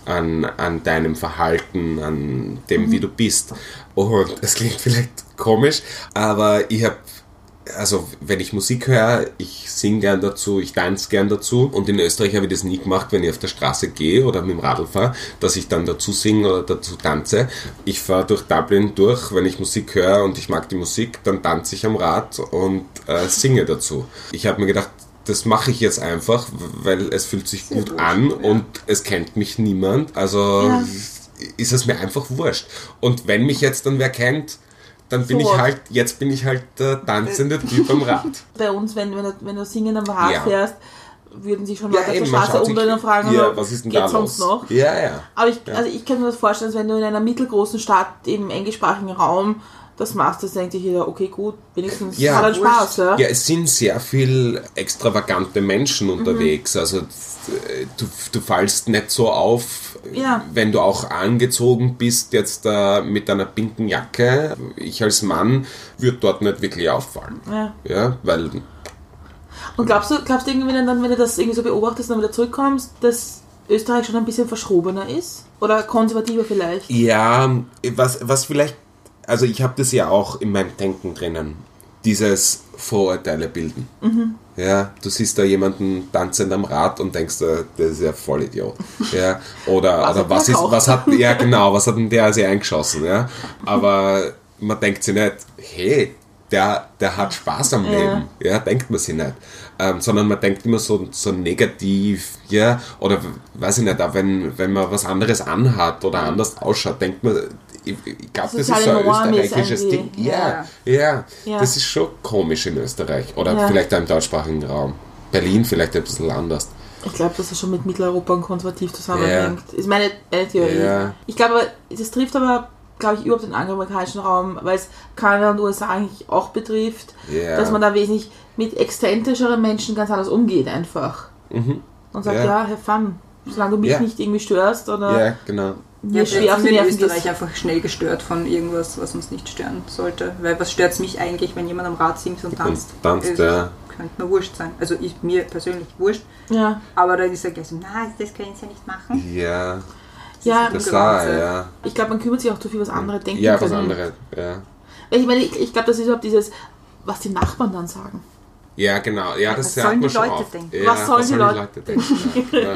S2: An, an deinem Verhalten, an dem, wie du bist. Und es klingt vielleicht komisch, aber ich habe also wenn ich Musik höre, ich singe gern dazu, ich tanze gern dazu und in Österreich habe ich das nie gemacht, wenn ich auf der Straße gehe oder mit dem Radl fahre, dass ich dann dazu singe oder dazu tanze. Ich fahre durch Dublin durch, wenn ich Musik höre und ich mag die Musik, dann tanze ich am Rad und äh, singe dazu. Ich habe mir gedacht, das mache ich jetzt einfach, weil es fühlt sich gut an und es kennt mich niemand. Also
S3: Ja.
S2: ist es mir einfach wurscht. Und wenn mich jetzt dann wer kennt, dann bin
S3: So.
S2: ich halt, jetzt bin ich halt der tanzende Typ am Rad.
S3: Bei uns, wenn, wenn, du, wenn du singen am Rad
S2: Ja.
S3: fährst, würden sich schon Leute auf der Straße umdrehen und fragen,
S2: ja, was ist denn
S3: geht's
S2: da
S3: sonst noch?
S2: Ja, ja.
S3: Aber ich, also ich kann mir das vorstellen, dass wenn du in einer mittelgroßen Stadt im englischsprachigen Raum das machst, das denkt sich jeder, okay, gut, wenigstens
S2: Ja,
S3: hat er Spaß. Ja?
S2: Ja, es sind sehr viel extravagante Menschen
S3: Mhm.
S2: unterwegs. Also äh, du, du fallst nicht so auf,
S3: Ja.
S2: wenn du auch angezogen bist, jetzt äh, mit einer pinken Jacke. Ich als Mann würde dort nicht wirklich auffallen.
S3: Ja.
S2: Ja, weil
S3: Und glaubst du, glaubst du irgendwie, dann, wenn du das irgendwie so beobachtest und dann wieder zurückkommst, dass Österreich schon ein bisschen verschrobener ist? Oder konservativer vielleicht?
S2: Ja, was, was vielleicht, also ich habe das ja auch in meinem Denken drinnen, dieses Vorurteile bilden. Ja, du siehst da jemanden tanzend am Rad und denkst, äh, das ist ja voll Idiot. Ja, oder
S3: Was
S2: oder was
S3: der
S2: ist, was hat, ja genau, was hat denn der sich eingeschossen, ja? Aber man denkt sich nicht, hey, der, der hat Spaß am
S3: Ja.
S2: Leben. Ja, denkt man sich nicht. Ähm, sondern man denkt immer so, so negativ, ja, oder weiß ich nicht, auch wenn, wenn man was anderes anhat oder anders ausschaut, denkt man, ich, glaube, das ist
S3: Soziale
S2: so ein österreichisches Ding. Ja, ja,
S3: Ja.
S2: das ist schon komisch in Österreich. Oder
S3: Ja.
S2: vielleicht auch im deutschsprachigen Raum. Berlin vielleicht ein bisschen anders.
S3: Ich glaube, dass er schon mit Mitteleuropa und konservativ zusammenhängt. Ist meine, meine Theorie.
S2: Ja.
S3: Ich glaube, aber, das trifft aber, glaube ich, überhaupt den angloamerikanischen Raum, weil es Kanada und USA eigentlich auch betrifft,
S2: Ja.
S3: dass man da wesentlich mit exzentrischeren Menschen ganz anders umgeht einfach. Und sagt,
S2: Ja.
S3: ja, have fun. Solange du mich
S2: Ja.
S3: nicht irgendwie störst oder
S2: Ja, genau.
S1: Ja,
S3: schwer auf
S1: sind
S3: die
S1: wir in Österreich einfach schnell gestört von irgendwas, was uns nicht stören sollte. Weil was stört mich eigentlich, wenn jemand am Rad singt und tanzt?
S2: tanzt,
S1: Es
S2: ja.
S1: Könnte mir wurscht sein. Also ich, mir persönlich wurscht.
S3: Ja,
S1: Aber da ist er gleich so, na, das können sie ja nicht machen.
S2: Ja,
S3: ja.
S2: das
S1: Ungewohnt
S2: war,
S1: sein.
S2: ja.
S3: Ich glaube, man kümmert sich auch zu viel, was andere denken
S2: Ja,
S3: können.
S2: was anderes, ja.
S3: Weil Ich meine, ich, ich glaube, das ist überhaupt dieses, was die Nachbarn dann sagen.
S2: Ja, genau. Ja, das
S1: Was sollen die Leute
S2: auf.
S1: denken?
S2: Ja,
S3: Was sollen die Leute
S2: denken? Ja.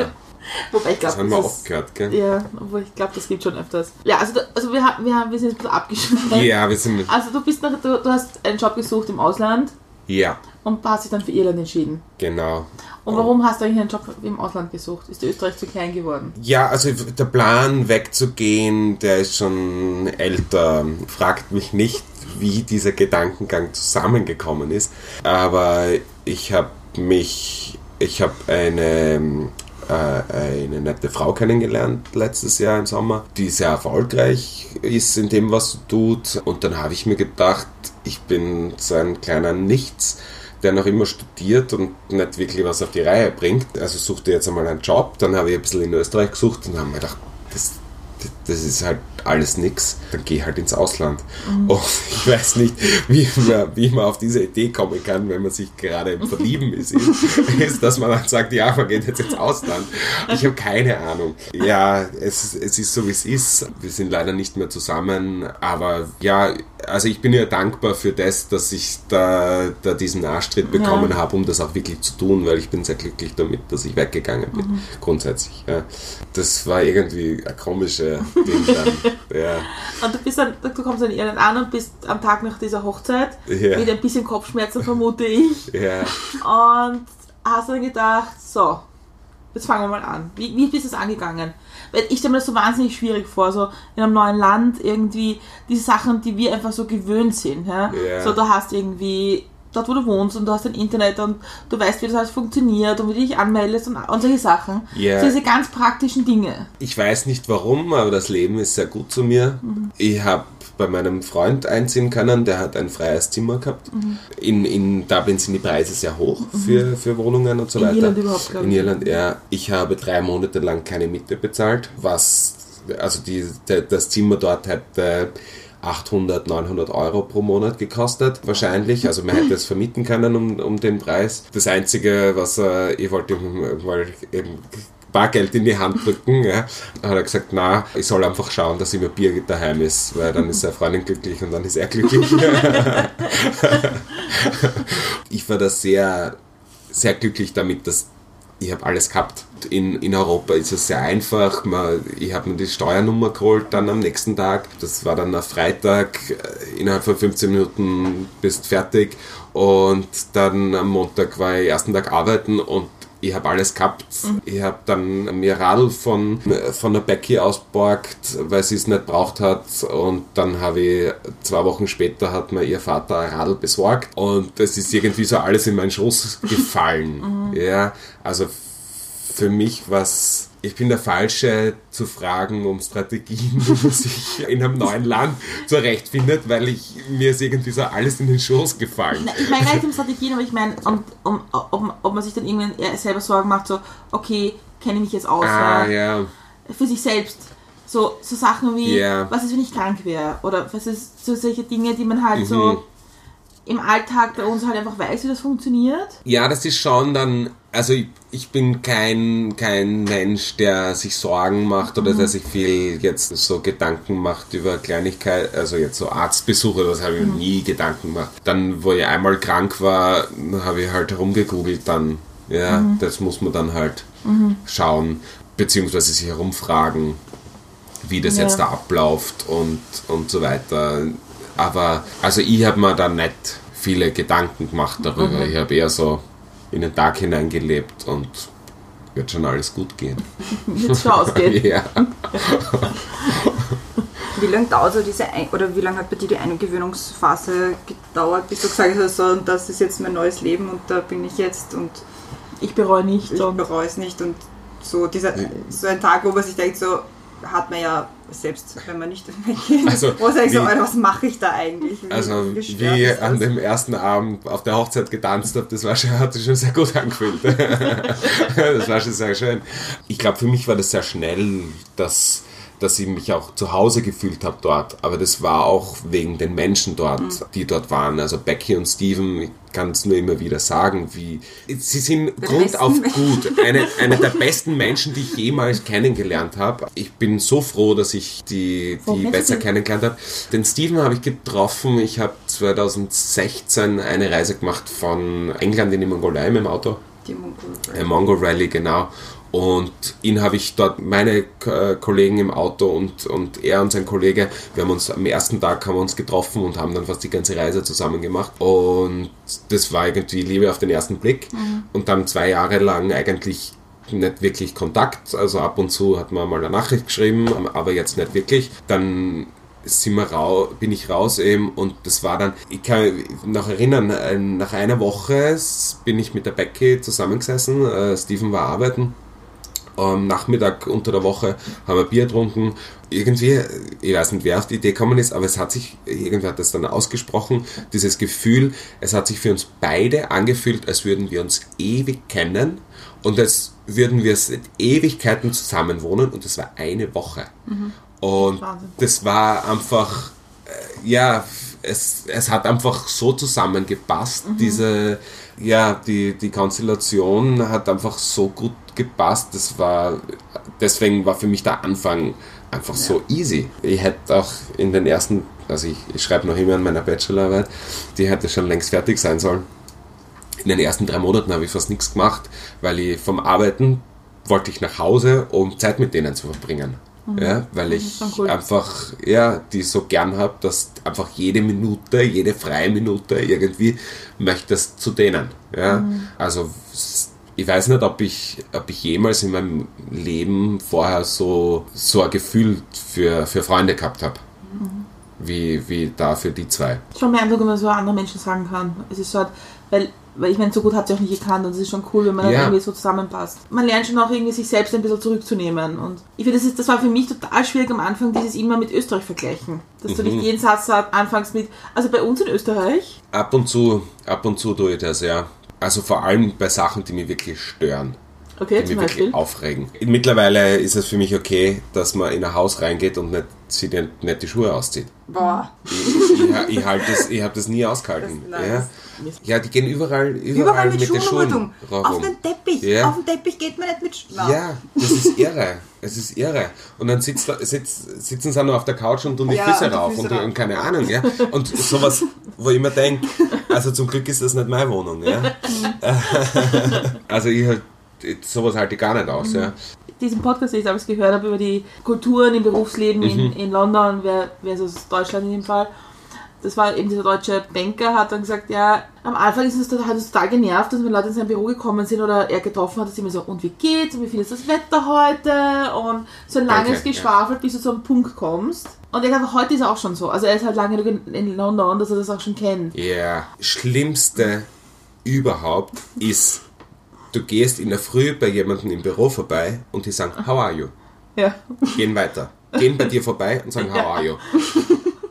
S3: Wobei ich
S2: Das
S3: glaube,
S2: haben wir
S3: das
S2: oft gehört, gell?
S3: Ja, obwohl ich glaube, das gibt schon öfters. Ja, also, also wir, haben, wir, haben, wir sind jetzt ein bisschen abgeschweift.
S2: Ja, wir sind.
S3: Also du bist nach, du, du hast einen Job gesucht im Ausland
S2: Ja,
S3: und hast dich dann für Irland entschieden.
S2: genau.
S3: Und warum hast du eigentlich einen Job im Ausland gesucht? Ist Österreich zu klein geworden?
S2: Ja, also der Plan wegzugehen, der ist schon älter. Fragt mich nicht, wie dieser Gedankengang zusammengekommen ist. Aber ich habe mich, ich habe eine, äh, eine nette Frau kennengelernt letztes Jahr im Sommer, die sehr erfolgreich ist in dem, was sie tut. Und dann habe ich mir gedacht, ich bin so ein kleiner Nichts der noch immer studiert und nicht wirklich was auf die Reihe bringt. Also suchte jetzt einmal einen Job, dann habe ich ein bisschen in Österreich gesucht und habe mir gedacht, das, das, das ist halt alles nix. Dann ich halt ins Ausland. Und ich weiß nicht, wie man, wie man auf diese Idee kommen kann, wenn man sich gerade im Verlieben ist, ist, dass man dann sagt, ja, man geht jetzt ins Ausland. Ich habe keine Ahnung. Ja, es, es ist so, wie es ist. Wir sind leider nicht mehr zusammen, aber ja, also ich bin ja dankbar für das, dass ich da, da diesen Arschtritt bekommen
S3: Ja.
S2: habe, um das auch wirklich zu tun, weil ich bin sehr glücklich damit, dass ich weggegangen bin, grundsätzlich. Ja. Das war irgendwie ein komischer Ding dann. Ja.
S3: Und du bist dann, du kommst in Irland an und bist am Tag nach dieser Hochzeit
S2: Ja.
S3: mit ein bisschen Kopfschmerzen, vermute ich.
S2: Ja.
S3: Und hast dann gedacht, so, jetzt fangen wir mal an. Wie, wie bist du es angegangen? Weil ich stelle mir das so wahnsinnig schwierig vor, so in einem neuen Land irgendwie diese Sachen, die wir einfach so gewöhnt sind. Ja. So, du hast irgendwie dort, wo du wohnst und du hast ein Internet und du weißt, wie das alles funktioniert und wie du dich anmeldest und, und solche Sachen.
S2: Ja.
S3: So diese ganz praktischen Dinge.
S2: Ich weiß nicht warum, aber das Leben ist sehr gut zu mir. Ich habe bei meinem Freund einziehen können, der hat ein freies Zimmer gehabt. In, in Dublin sind die Preise sehr hoch für, für Wohnungen und so
S3: In
S2: weiter.
S3: Irland überhaupt,
S2: In. Irland, ja. Ich habe drei Monate lang keine Miete bezahlt, was, also die, das Zimmer dort hätte 800, 900 Euro pro Monat gekostet, wahrscheinlich. Also man hätte es vermieten können um, um den Preis. Das Einzige, was äh, ich wollte ihm mal eben Bargeld in die Hand drücken, ja, hat er gesagt, na, ich soll einfach schauen, dass immer Bier daheim ist, weil dann ist seine Freundin glücklich und dann ist er glücklich. ich war da sehr, sehr glücklich damit, dass ich habe alles gehabt. In, in Europa ist es sehr einfach. Man, ich habe mir die Steuernummer geholt dann am nächsten Tag. Das war dann am Freitag. Äh, Innerhalb von 15 Minuten bist fertig. Und dann am Montag war ich ersten Tag arbeiten und ich habe alles gehabt. Ich habe dann mir Radl von, von der Becky ausborgt, weil sie es nicht braucht hat. Und dann habe ich zwei Wochen später hat mir ihr Vater ein Radl besorgt. Und das ist irgendwie so alles in meinen Schoß gefallen. Ja, also für mich was. Ich bin der Falsche zu fragen um Strategien, wie man sich in einem neuen Land zurechtfindet, weil ich mir ist irgendwie so alles in den Schoß gefallen.
S3: Ich meine gar nicht um Strategien, aber ich meine, um, um, ob, ob man sich dann irgendwann selber Sorgen macht, so, okay, kenne ich mich jetzt aus,
S2: Ah,
S3: ja, für sich selbst. So, so Sachen wie,
S2: Ja.
S3: was ist, wenn ich krank wäre? Oder was ist so solche Dinge, die man halt
S2: Mhm.
S3: so im Alltag bei uns halt einfach weiß, wie das funktioniert.
S2: Ja, das ist schon dann, also ich, ich bin kein, kein Mensch, der sich Sorgen macht oder der sich viel jetzt so Gedanken macht über Kleinigkeit, also jetzt so Arztbesuche, das habe ich mir nie Gedanken gemacht. Dann, wo ich einmal krank war, habe ich halt herumgegoogelt dann. Ja, das muss man dann halt schauen, beziehungsweise sich herumfragen, wie das
S3: Ja.
S2: jetzt da abläuft und, und so weiter. Aber also ich habe mir da nicht viele Gedanken gemacht darüber. Ich habe eher so in den Tag hineingelebt und wird schon alles gut gehen.
S3: Jetzt schon ausgehen.
S2: ja.
S1: Wie lange dauert so diese Ein oder wie lange hat bei dir die Eingewöhnungsphase gedauert, bis du gesagt hast, so, und das ist jetzt mein neues Leben und da bin ich jetzt und
S3: Ich bereue nicht.
S1: ich bereue es nicht und so dieser so ein Tag, wo man sich denkt, so hat man ja selbst, wenn man nicht weggeht,
S2: Also,
S1: wo sag ich so,
S2: wie-
S1: Alter, was mache ich da eigentlich? Wie,
S2: Also wie
S1: ist
S2: an dem ersten Abend auf der Hochzeit getanzt habe, das war schon, hat sich schon sehr gut angefühlt. das war schon sehr schön. Ich glaube, für mich war das sehr schnell, dass, dass ich mich auch zu Hause gefühlt habe dort. Aber das war auch wegen den Menschen dort,
S1: Mhm.
S2: die dort waren. Also Becky und Steven, ich kann es nur immer wieder sagen, wie sie sind
S1: Die
S2: Grund auf
S1: besten
S2: gut. Eine, eine der besten Menschen, die ich jemals kennengelernt habe. Ich bin so froh, dass ich die, die besser kennengelernt habe. Den Steven habe ich getroffen. Ich habe 2016 eine Reise gemacht von England in die Mongolei mit dem Auto.
S1: die Mongol-
S2: Äh, Mongo Rally, genau. Und ihn habe ich dort, meine äh, Kollegen im Auto und, und er und sein Kollege, wir haben uns am ersten Tag haben wir uns getroffen und haben dann fast die ganze Reise zusammen gemacht. Und das war irgendwie Liebe auf den ersten Blick. Und dann zwei Jahre lang eigentlich nicht wirklich Kontakt. Also ab und zu hat man mal eine Nachricht geschrieben, aber jetzt nicht wirklich. Dann sind wir rau, bin ich raus eben und das war dann, ich kann mich noch erinnern, äh, nach einer Woche bin ich mit der Becky zusammengesessen, äh, Steven war arbeiten. Am Nachmittag unter der Woche haben wir Bier getrunken. Irgendwie, ich weiß nicht, wer auf die Idee gekommen ist, aber es hat sich, irgendwer hat das dann ausgesprochen, dieses Gefühl, es hat sich für uns beide angefühlt, als würden wir uns ewig kennen und als würden wir seit Ewigkeiten zusammen wohnen und das war eine Woche. Und
S3: Wahnsinn.
S2: das war einfach, äh, ja, es, es hat einfach so zusammengepasst. Diese, ja, die, die Konstellation hat einfach so gut gepasst. Das war, deswegen war für mich der Anfang einfach so easy. Ich hätte auch in den ersten, also ich, ich schreibe noch immer an meiner Bachelorarbeit, die hätte schon längst fertig sein sollen. In den ersten drei Monaten habe ich fast nichts gemacht, weil ich vom Arbeiten wollte ich nach Hause, um Zeit mit denen zu verbringen. Ja, weil ich
S3: cool.
S2: einfach, ja, die so gern habe, dass einfach jede Minute, jede freie Minute irgendwie möchtest zu denen. Ja, also s- ich weiß nicht, ob ich, ob ich jemals in meinem Leben vorher so, so ein Gefühl für, für Freunde gehabt habe. Wie, wie da für die zwei.
S3: schon beeindruckend, wenn man so andere Menschen sagen kann. Es ist so, halt, weil, weil ich meine, so gut hat sie auch nicht gekannt und es ist schon cool, wenn man dann
S2: Ja.
S3: irgendwie so zusammenpasst. Man lernt schon auch irgendwie sich selbst ein bisschen zurückzunehmen und ich finde, das, ist- das war für mich total schwierig am Anfang, dieses immer mit Österreich vergleichen. Dass du nicht jeden Satz anfangs mit, also bei uns in Österreich,
S2: Ab und zu, ab und zu tue ich das, ja. Also vor allem bei Sachen, die mich wirklich stören.
S3: okay,
S2: die
S3: zum
S2: mich
S3: Beispiel,
S2: wirklich aufregen. Mittlerweile ist es für mich okay, dass man in ein Haus reingeht und nicht, sich nicht, nicht die Schuhe auszieht.
S1: Boah,
S2: Ich, ich, ich, halt das, ich habe das nie ausgehalten.
S1: Das- nein,
S2: ja. Ja, die gehen überall, überall,
S1: überall mit,
S2: mit
S1: Schuhen
S2: Schuhen
S1: rum. Auf den Teppich.
S2: Ja.
S1: Auf den Teppich geht man nicht mit Schuhen.
S2: Ja, das ist irre. Es ist irre. Und dann sitzt, da- sitz, sitzen sie noch auf der Couch und tun die
S1: Ja,
S2: Füße rauf
S1: Füße
S2: und,
S1: rauf.
S2: und keine Ahnung. Ja. Und sowas, wo ich mir denke, also zum Glück ist das nicht meine Wohnung. Ja. Also ich halt, sowas halte ich gar nicht aus. Ja.
S3: diesen Podcast, den ich damals gehört habe, über die Kulturen im Berufsleben in, in London, aus Deutschland in dem Fall, das war eben dieser deutsche Banker, hat dann gesagt, ja, am Anfang ist es, total- hat es total genervt, dass wenn Leute in sein Büro gekommen sind oder er getroffen hat, dass immer so, und wie geht's, und wie viel ist das Wetter heute, und so ein langes
S2: Okay, ja.
S3: Geschwafel, bis du zu einem Punkt kommst. Und er sagt, heute ist er auch schon so. Also er ist halt lange in, London, dass er das auch schon kennt.
S2: Ja, schlimmste überhaupt ist, du gehst in der Früh bei jemandem im Büro vorbei und die sagen, how are you?
S3: Ja.
S2: Gehen weiter. Gehen bei dir vorbei und sagen, how are you?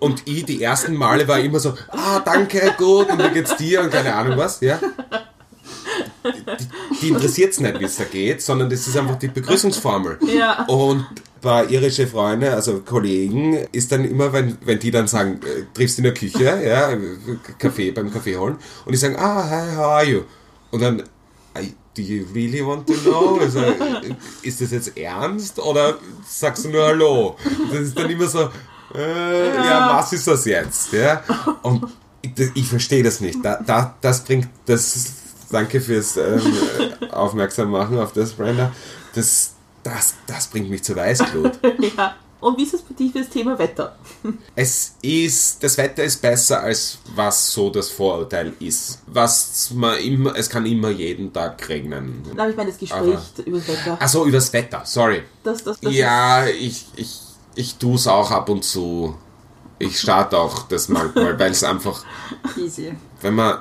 S2: Und ich die ersten Male war immer so, ah, danke, gut, und wie geht's dir und keine Ahnung was, ja. Die, die interessiert es nicht, wie es da geht, sondern das ist einfach die Begrüßungsformel.
S3: Ja.
S2: Und bei irische Freunde, also Kollegen, ist dann immer, wenn, wenn die dann sagen, äh, triffst du in der Küche, ja, Kaffee beim Kaffee holen, und die sagen, ah, hi, how are you? Und dann, "I- do you really want to know? Also, äh, ist das jetzt ernst oder sagst du nur Hallo? Das ist dann immer so, äh, ja. was ist das jetzt? Ja? Und ich, ich verstehe das nicht. Da, da, das bringt, das, danke fürs ähm, Aufmerksam machen auf das, Brenda. Das, das, das bringt mich zur Weißglut.
S3: ja. Und wie ist es für dich für das Thema Wetter?
S2: Es ist, das Wetter ist besser, als was so das Vorurteil ist. Was man immer, es kann immer jeden Tag regnen.
S3: Aber ich meine das Gespräch über das Wetter.
S2: Achso, übers Wetter, sorry.
S3: Das, das, das
S2: ja, ich, ich, ich tue es auch ab und zu. Ich starte auch das manchmal, weil es einfach,
S1: Easy.
S2: wenn man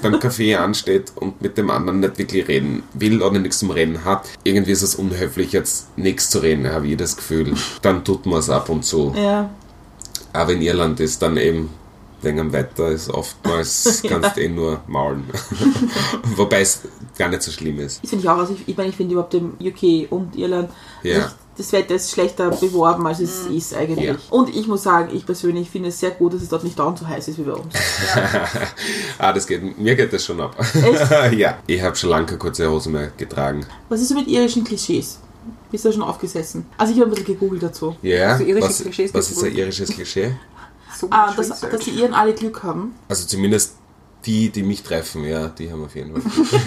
S2: beim Kaffee ansteht und mit dem anderen nicht wirklich reden will oder nichts zum Reden hat, irgendwie ist es unhöflich, jetzt nichts zu reden, habe ich das Gefühl. Dann tut man es ab und zu.
S3: Ja.
S2: Aber in Irland ist dann eben wegen dem Wetter ist oftmals kannst du eh nur maulen. Wobei es gar nicht so schlimm ist.
S3: Das finde ich auch. Also ich, ich meine, ich finde überhaupt im UK und Irland,
S2: Ja.
S3: Das Wetter ist schlechter beworben, als es ist eigentlich.
S2: Ja.
S3: Und ich muss sagen, ich persönlich finde es sehr gut, dass es dort nicht dauernd so heiß ist wie bei uns.
S2: ah, das geht, mir geht das schon ab. ja, ich habe schon lange keine kurze Hose mehr getragen.
S3: Was ist so mit irischen Klischees? Bist du da schon aufgesessen? Also ich habe ein bisschen gegoogelt dazu.
S2: Ja,
S1: Also irische
S2: was, was ist ein irisches Klischee?
S1: So
S3: Ah, dass, dass die Iren alle Glück haben.
S2: Also zumindest die, die mich treffen, ja, die haben auf jeden Fall.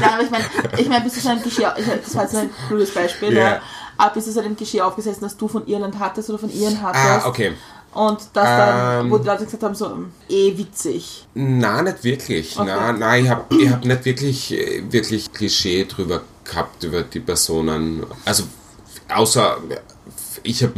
S3: Nein, aber ich meine, ich mein, bist du so ein Klischee, ich, das war jetzt ein blödes Beispiel,
S2: Ja.
S3: Ja. aber bist du so einem Klischee aufgesessen, dass du von Irland hattest oder von Iren hattest?
S2: ah, okay.
S3: Und das dann,
S2: Ähm.
S3: wo die Leute gesagt haben, so, ähm, eh witzig.
S2: Na, nicht wirklich.
S3: Okay.
S2: Na, na, ich habe ich hab nicht wirklich, äh, wirklich Klischee drüber gehabt über die Personen. Also, außer, ich habe,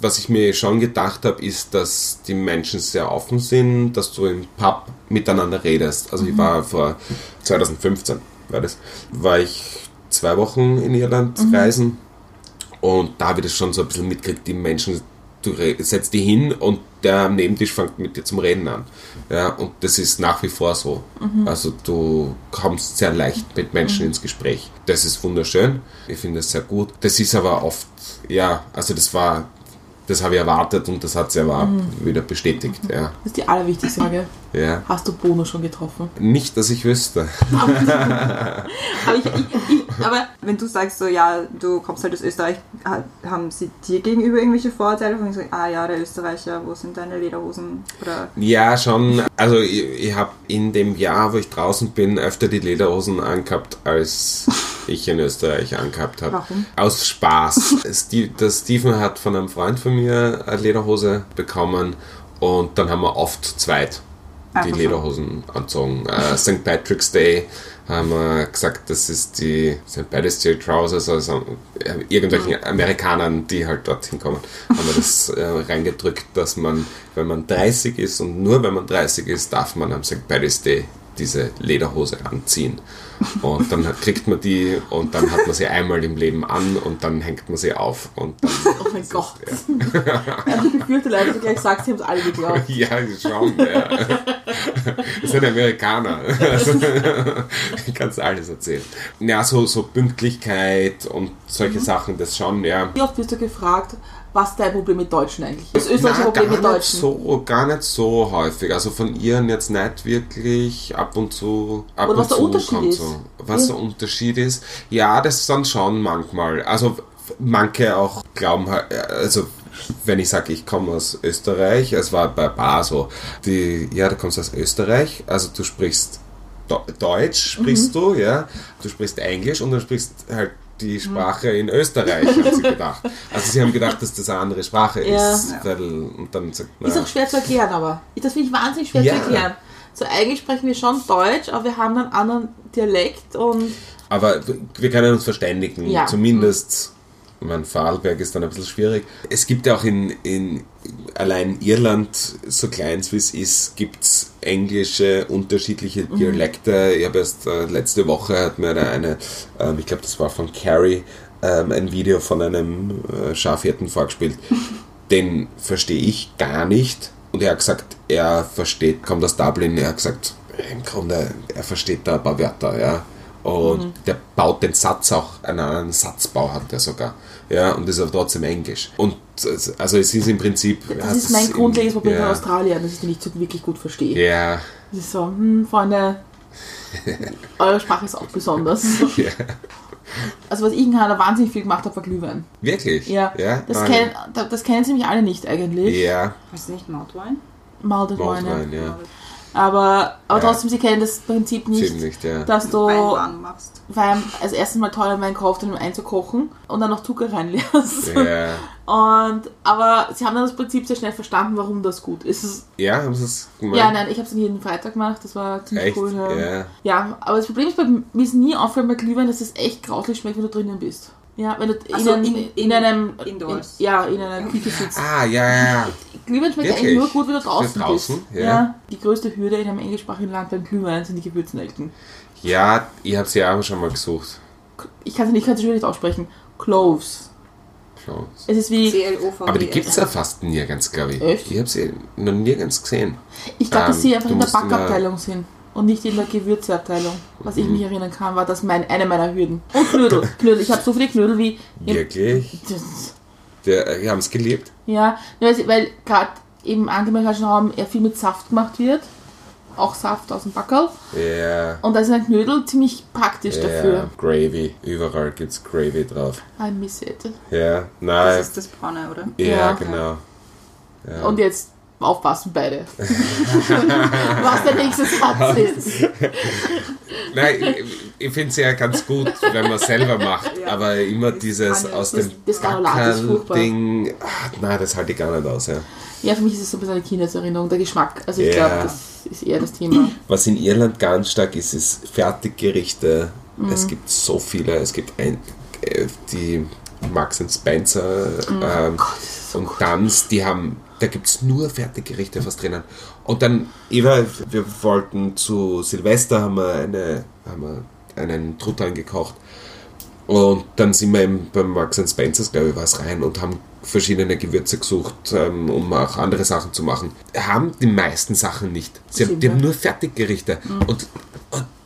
S2: was ich mir schon gedacht habe, ist, dass die Menschen sehr offen sind, dass du im Pub miteinander redest. Also, ich war vor 2015, war das, war ich zwei Wochen in Irland reisen und da ich das schon so ein bisschen mitgekriegt, die Menschen, du setzt die hin und der am Nebentisch fängt mit dir zum Reden an. Ja, und das ist nach wie vor so. Also du kommst sehr leicht mit Menschen ins Gespräch. Das ist wunderschön. Ich finde es sehr gut. Das ist aber oft, ja, also das war, das habe ich erwartet und das hat sich aber wieder bestätigt. Ja,
S3: Das ist die allerwichtigste Frage.
S2: ja.
S3: Hast du Bono schon getroffen?
S2: Nicht, dass ich wüsste.
S3: Aber, ich, ich, ich, aber
S1: Wenn du sagst, so, ja, du kommst halt aus Österreich, ha- haben sie dir gegenüber irgendwelche Vorurteile? Von so, ah ja, der Österreicher, wo sind deine Lederhosen? Oder
S2: Ja, schon. Also ich, ich habe in dem Jahr, wo ich draußen bin, öfter die Lederhosen angehabt, als ich in Österreich angehabt habe.
S1: Warum?
S2: Aus Spaß. Steve, der Steven hat von einem Freund von mir eine Lederhose bekommen und dann haben wir oft zweit die
S1: Einfach so.
S2: Lederhosen anzogen. Äh, St. Patrick's Day haben wir gesagt, das ist die St. Patrick's Day Trousers, also äh, irgendwelchen
S1: Mhm.
S2: Amerikanern, die halt dorthin kommen, haben wir das äh, reingedrückt, dass man, wenn man 30 ist und nur wenn man 30 ist, darf man am St. Patrick's Day diese Lederhose anziehen. Und dann kriegt man die und dann hat man sie einmal im Leben an und dann hängt man sie auf. Und dann,
S3: oh mein Gott. Also ich befürchte leider, dass du gleich sagst, sie haben es alle geglaubt.
S2: ja, schon. Ja. Das sind Amerikaner. Also, kannst alles erzählen. Ja, so, so Pünktlichkeit und solche Sachen, das schon, ja.
S3: Wie oft wirst du gefragt, was dein Problem mit Deutschen eigentlich ist? Das österreichische
S2: Na,
S3: Problem mit Deutschen.
S2: so, gar nicht so häufig. Also von ihren jetzt nicht wirklich ab und zu. Ab
S3: Oder was
S2: und
S3: der
S2: zu
S3: Unterschied ist.
S2: So. Was
S3: Ja.
S2: der Unterschied ist? Ja, das dann schon manchmal. Also manche auch glauben halt, also wenn ich sage, ich komme aus Österreich, es war bei Bar so, die, ja, du kommst aus Österreich, also du sprichst Do- Deutsch, sprichst
S3: Mhm.
S2: du, ja, du sprichst Englisch und dann sprichst halt. Die Sprache in Österreich, haben sie gedacht. Also sie haben gedacht, dass das eine andere Sprache
S3: Ja.
S2: ist, weil, und dann sagt
S3: Ist
S2: na,
S3: auch schwer zu erklären, aber. Das finde ich wahnsinnig schwer
S2: Ja.
S3: zu erklären. So, eigentlich sprechen wir schon Deutsch, aber wir haben einen anderen Dialekt und
S2: Aber wir können uns verständigen,
S3: Ja.
S2: zumindest. Mein Vorarlberg ist dann ein bisschen schwierig. Es gibt ja auch in, in allein Irland, so klein wie es ist, gibt es englische unterschiedliche Dialekte. Ich habe erst äh, letzte Woche hat mir da eine, ähm, ich glaube das war von Carrie, ähm, ein Video von einem äh, Schafhirten vorgespielt. Den verstehe ich gar nicht. Und er hat gesagt, er versteht, kommt aus Dublin, er hat gesagt, im Grunde, er versteht da ein paar Wörter, ja. Und der baut den Satz auch, einen anderen Satzbau hat er sogar. Ja, und ist aber trotzdem Englisch. Und also es ist im Prinzip.
S3: das ist mein
S2: es
S3: grundlegendes Problem
S2: ja,
S3: in Australien, dass ich die nicht so wirklich gut verstehe.
S2: Ja,
S3: Das ist so, hm, Freunde, eure Sprache ist auch besonders.
S2: ja.
S3: Also was ich in Kanada wahnsinnig viel gemacht habe, war Glühwein.
S2: Wirklich?
S3: Ja,
S2: ja?
S3: das, kennen, da- das kennen sie nämlich alle nicht eigentlich.
S2: Ja,
S1: ist nicht Mountwine?
S3: Malted
S2: Maltwein,
S3: Wine.
S2: ja.
S3: Aber, aber
S2: Ja.
S3: trotzdem, sie kennen das Prinzip nicht,
S2: Ziemlich, ja.
S3: dass du
S1: Wein warm machst.
S3: Wein, also erstens mal teuren Wein kauft, um ihn einzukochen und dann noch Zucker reinlässt.
S2: Ja,
S3: Und, aber sie haben dann das Prinzip sehr schnell verstanden, warum das gut ist.
S2: ja haben sie es gemacht?
S3: Ja, nein, ich habe es jeden Freitag gemacht, das war ziemlich
S2: Echt?
S3: cool. Ja.
S2: Ja.
S3: ja, aber das Problem ist, bei mir ist nie aufgefallen bei Glühwein, dass es echt grauslich schmeckt, wenn du drinnen bist. Ja, wenn du
S1: Ach
S3: in,
S1: in-
S3: in, einem
S1: indoors.
S3: In, ja, in einer Küche sitzt.
S2: Ah, ja, ja, ja.
S3: Glühwein schmeckt
S2: Wirklich?
S3: eigentlich nur gut, wenn du draußen,
S2: draußen,
S3: bist.
S2: ja.
S3: Die größte Hürde in einem englischsprachigen Land beim Glühwein sind die Gewürznelken.
S2: Ja, ich habe sie auch schon mal gesucht.
S3: Ich kann es nicht, ich kann nicht aussprechen. Cloves.
S2: So.
S3: Es ist wie,
S1: C-L-O-V.
S2: Aber die gibt es ja fast nirgends, glaube ich.
S3: Echt?
S2: Ich habe sie noch nirgends gesehen.
S3: ich glaube, dass
S2: Ähm,
S3: sie einfach in der- Backabteilung sind. Und nicht in der Gewürzeabteilung. Was ich
S2: Mhm.
S3: mich erinnern kann, war das mein, eine meiner Hürden. Und Knödel. Knödel. Ich habe so viele Knödel wie.
S2: Wirklich?
S3: Das-
S2: Der, die haben es geliebt.
S3: Ja, weil, weil gerade im angemerkten Raum eher viel mit Saft gemacht wird. Auch Saft aus dem Backerl.
S2: Ja.
S3: Und da ist ein Knödel ziemlich praktisch
S2: Ja,
S3: dafür.
S2: Gravy. Überall gibt's Gravy drauf.
S3: I miss it.
S2: Ja,
S1: Das
S2: nein.
S1: ist das Braune, oder?
S2: Ja,
S3: Ja.
S2: genau. Ja.
S3: Und jetzt aufpassen beide. Was der nächste Satz ist.
S2: Nein, ich, ich finde es ja ganz gut, wenn man selber macht,
S1: Ja.
S2: aber immer dieses
S1: ja-
S2: aus dem
S3: das Granulat ist furchtbar.
S2: Ding. Ah, nein, das halte ich gar nicht aus. Ja.
S3: Ja, für mich ist es so ein bisschen eine Kindheitserinnerung, der Geschmack. Also ich glaube, das ist eher das Thema.
S2: Was in Irland ganz stark ist, ist Fertiggerichte.
S3: Mhm.
S2: Es gibt so viele. Es gibt ein, äh, die Marks Spencer
S3: Mhm.
S2: ähm, und Duns, die haben, da gibt es nur Fertiggerichte fast drinnen. Und dann, Eva, wir wollten zu Silvester, haben wir, eine, haben wir einen Truthahn gekocht. Und dann sind wir eben beim Marks Spencers, glaube ich, was rein und haben verschiedene Gewürze gesucht, ähm, um auch andere Sachen zu machen. Haben die meisten Sachen nicht. Sie haben, die haben nur Fertiggerichte. Und, und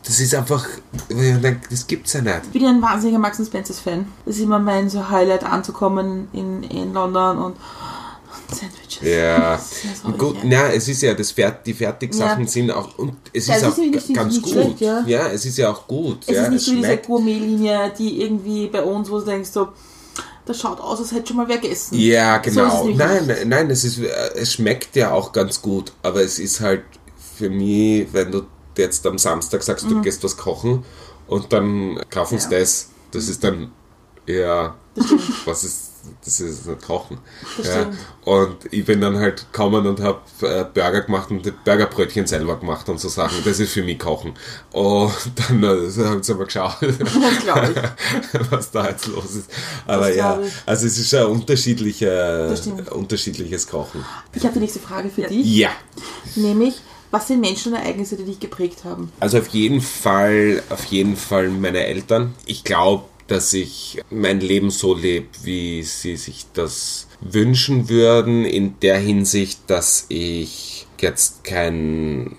S2: das ist einfach, das gibt's ja nicht.
S3: Ich bin ja ein wahnsinniger Max Spencers Fan. Das ist immer mein so Highlight anzukommen in, in London und, und Sandwiches.
S2: Ja,
S3: so
S2: gut, na, es ist ja, das Fert, die Fertigsachen
S3: Ja.
S2: sind auch, und es
S3: Ja,
S2: ist auch
S3: ist
S2: ganz
S3: nicht
S2: gut.
S3: schlecht, ja.
S2: ja, es ist ja auch gut.
S3: Es ist nicht so diese. Gourmet-Linie, die irgendwie bei uns, wo du denkst, so, das schaut aus, als hätte schon mal wer gegessen.
S2: Ja,
S3: So
S2: genau.
S3: nämlich
S2: nein,
S3: nicht.
S2: nein, es, ist, äh, es schmeckt ja auch ganz gut, aber es ist halt für mich, wenn du jetzt am Samstag sagst,
S3: Mhm.
S2: du gehst was kochen und dann kaufen sie
S1: Ja.
S2: das, das ist dann
S3: stimmt.
S2: was ist, das ist nicht kochen.
S3: Das
S2: Ja. Und ich bin dann halt gekommen und habe äh, Burger gemacht und die Burgerbrötchen selber gemacht und so Sachen. Das ist für mich Kochen. Und dann äh, haben sie mal geschaut,
S3: Das glaube ich.
S2: was da jetzt los ist. Aber
S3: Das
S2: ja,
S3: ich.
S2: also es ist schon unterschiedliche,
S3: Das stimmt.
S2: unterschiedliches Kochen.
S3: Ich habe die nächste Frage für
S1: Ja.
S3: dich,
S2: Ja,
S3: nämlich, was sind Menschen und Ereignisse, die dich geprägt haben?
S2: also auf jeden Fall, auf jeden Fall meine Eltern. Ich glaube, dass ich mein Leben so lebe, wie sie sich das wünschen würden, in der Hinsicht, dass ich jetzt kein,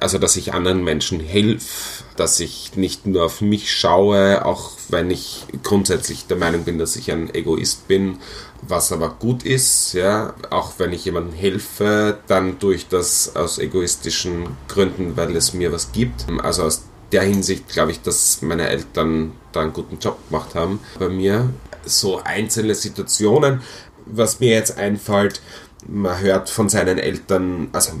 S2: also dass ich anderen Menschen helfe, dass ich nicht nur auf mich schaue, auch wenn ich grundsätzlich der Meinung bin, dass ich ein Egoist bin, was aber gut ist, ja, auch wenn ich jemandem helfe, dann tue ich das aus egoistischen Gründen, weil es mir was gibt. Also aus der Hinsicht glaube ich, dass meine Eltern da einen guten Job gemacht haben bei mir. So einzelne Situationen, was mir jetzt einfällt, man hört von seinen Eltern, also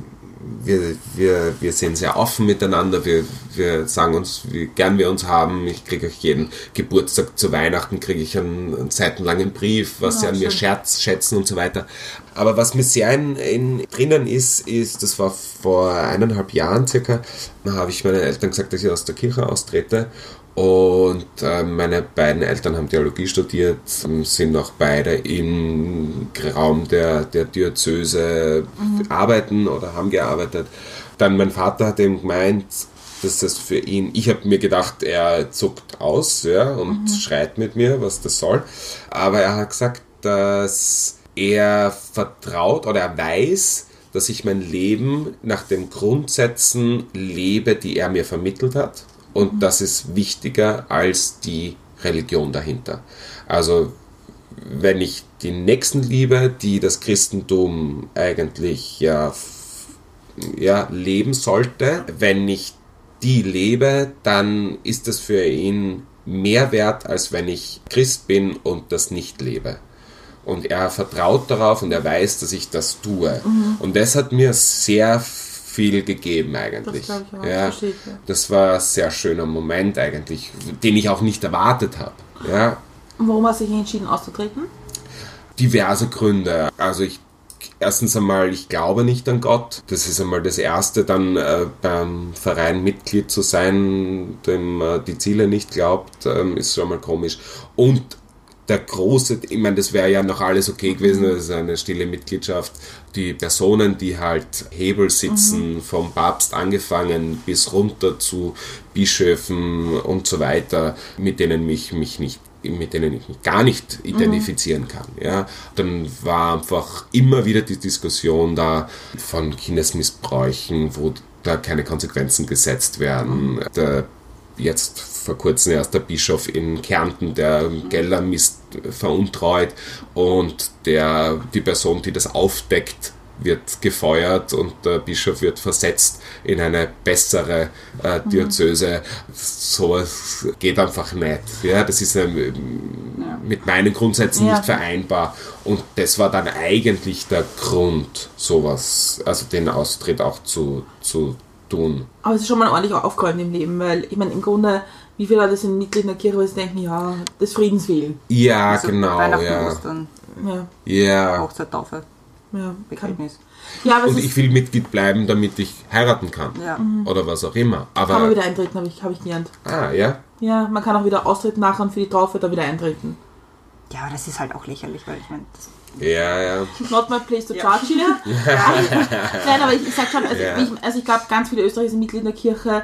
S2: wir, wir, wir sind sehr offen miteinander, wir, wir sagen uns, wie gern wir uns haben. Ich kriege euch jeden Geburtstag zu Weihnachten, kriege ich einen, einen seitenlangen Brief, was sie an mir scherz, schätzen und so weiter. Aber was mir sehr in, in, drinnen ist, ist, das war vor eineinhalb Jahren circa, da habe ich meinen Eltern gesagt, dass ich aus der Kirche austrete. Und äh, meine beiden Eltern haben Theologie studiert, sind auch beide im Raum der, der Diözese arbeiten oder haben gearbeitet. Dann mein Vater hat eben gemeint, dass das für ihn, ich habe mir gedacht, er zuckt aus ja, und schreit mit mir, was das soll. Aber er hat gesagt, dass er vertraut oder er weiß, dass ich mein Leben nach den Grundsätzen lebe, die er mir vermittelt hat. Und das ist wichtiger als die Religion dahinter. Also wenn ich die Nächsten liebe, die das Christentum eigentlich ja, ja leben sollte, wenn ich die lebe, dann ist das für ihn mehr wert, als wenn ich Christ bin und das nicht lebe. Und er vertraut darauf und er weiß, dass ich das tue. Und das hat mir sehr viel gegeben eigentlich.
S3: Das ich auch,
S2: ja, das war ein sehr schöner Moment eigentlich, den ich auch nicht erwartet habe. Ja,
S3: warum hast du dich entschieden auszutreten?
S2: diverse Gründe. Also ich erstens einmal, ich glaube nicht an Gott. Das ist einmal das Erste. Dann äh, beim Verein Mitglied zu sein, dem äh, die Ziele nicht glaubt, ähm, ist schon mal komisch. Und der große, ich meine, das wäre ja noch alles okay gewesen, das ist eine stille Mitgliedschaft. Die Personen, die halt Hebel sitzen, vom Papst angefangen bis runter zu Bischöfen und so weiter, mit denen mich, mich nicht mit denen ich mich gar nicht identifizieren kann. Ja. Dann war einfach immer wieder die Diskussion da von Kindesmissbräuchen, wo da keine Konsequenzen gesetzt werden. Der jetzt vor kurzem erst der Bischof in Kärnten, der Geller misst, veruntreut und der, die Person, die das aufdeckt, wird gefeuert und der Bischof wird versetzt in eine bessere äh, Diözese. Sowas geht einfach nicht. Ja, das ist ähm, mit meinen Grundsätzen
S3: Ja.
S2: nicht vereinbar. Und das war dann eigentlich der Grund, sowas, also den Austritt auch zu, zu tun.
S3: Aber es ist schon mal ordentlich aufgeräumt im Leben, weil ich meine, im Grunde, wie viele Leute sind Mitglied in der Kirche, weil sie denken, ja, des Friedens willen.
S2: Ja,
S1: Also
S2: genau,
S1: Weihnachten,
S2: ja.
S1: Ostern,
S3: Ja,
S2: Ja.
S1: Hochzeit, Taufe,
S3: ja.
S1: Begräbnis.
S3: ja, aber
S2: Und ich will Mitglied bleiben, damit ich heiraten kann.
S1: Ja.
S2: Oder was auch immer.
S3: kann man
S2: Aber.
S3: wieder eintreten, habe ich, hab ich gelernt.
S2: Ah, ja.
S3: Ja, man kann auch wieder austreten nachher und für die Taufe da wieder eintreten.
S1: ja, aber das ist halt auch lächerlich, weil ich meine, das-
S2: Ja, ja.
S3: Not my place to
S1: Ja.
S3: charge here. Nein, aber ich, ich sag schon, also
S2: Ja.
S3: ich, also ich glaube, ganz viele Österreicher sind Mitglied in der Kirche,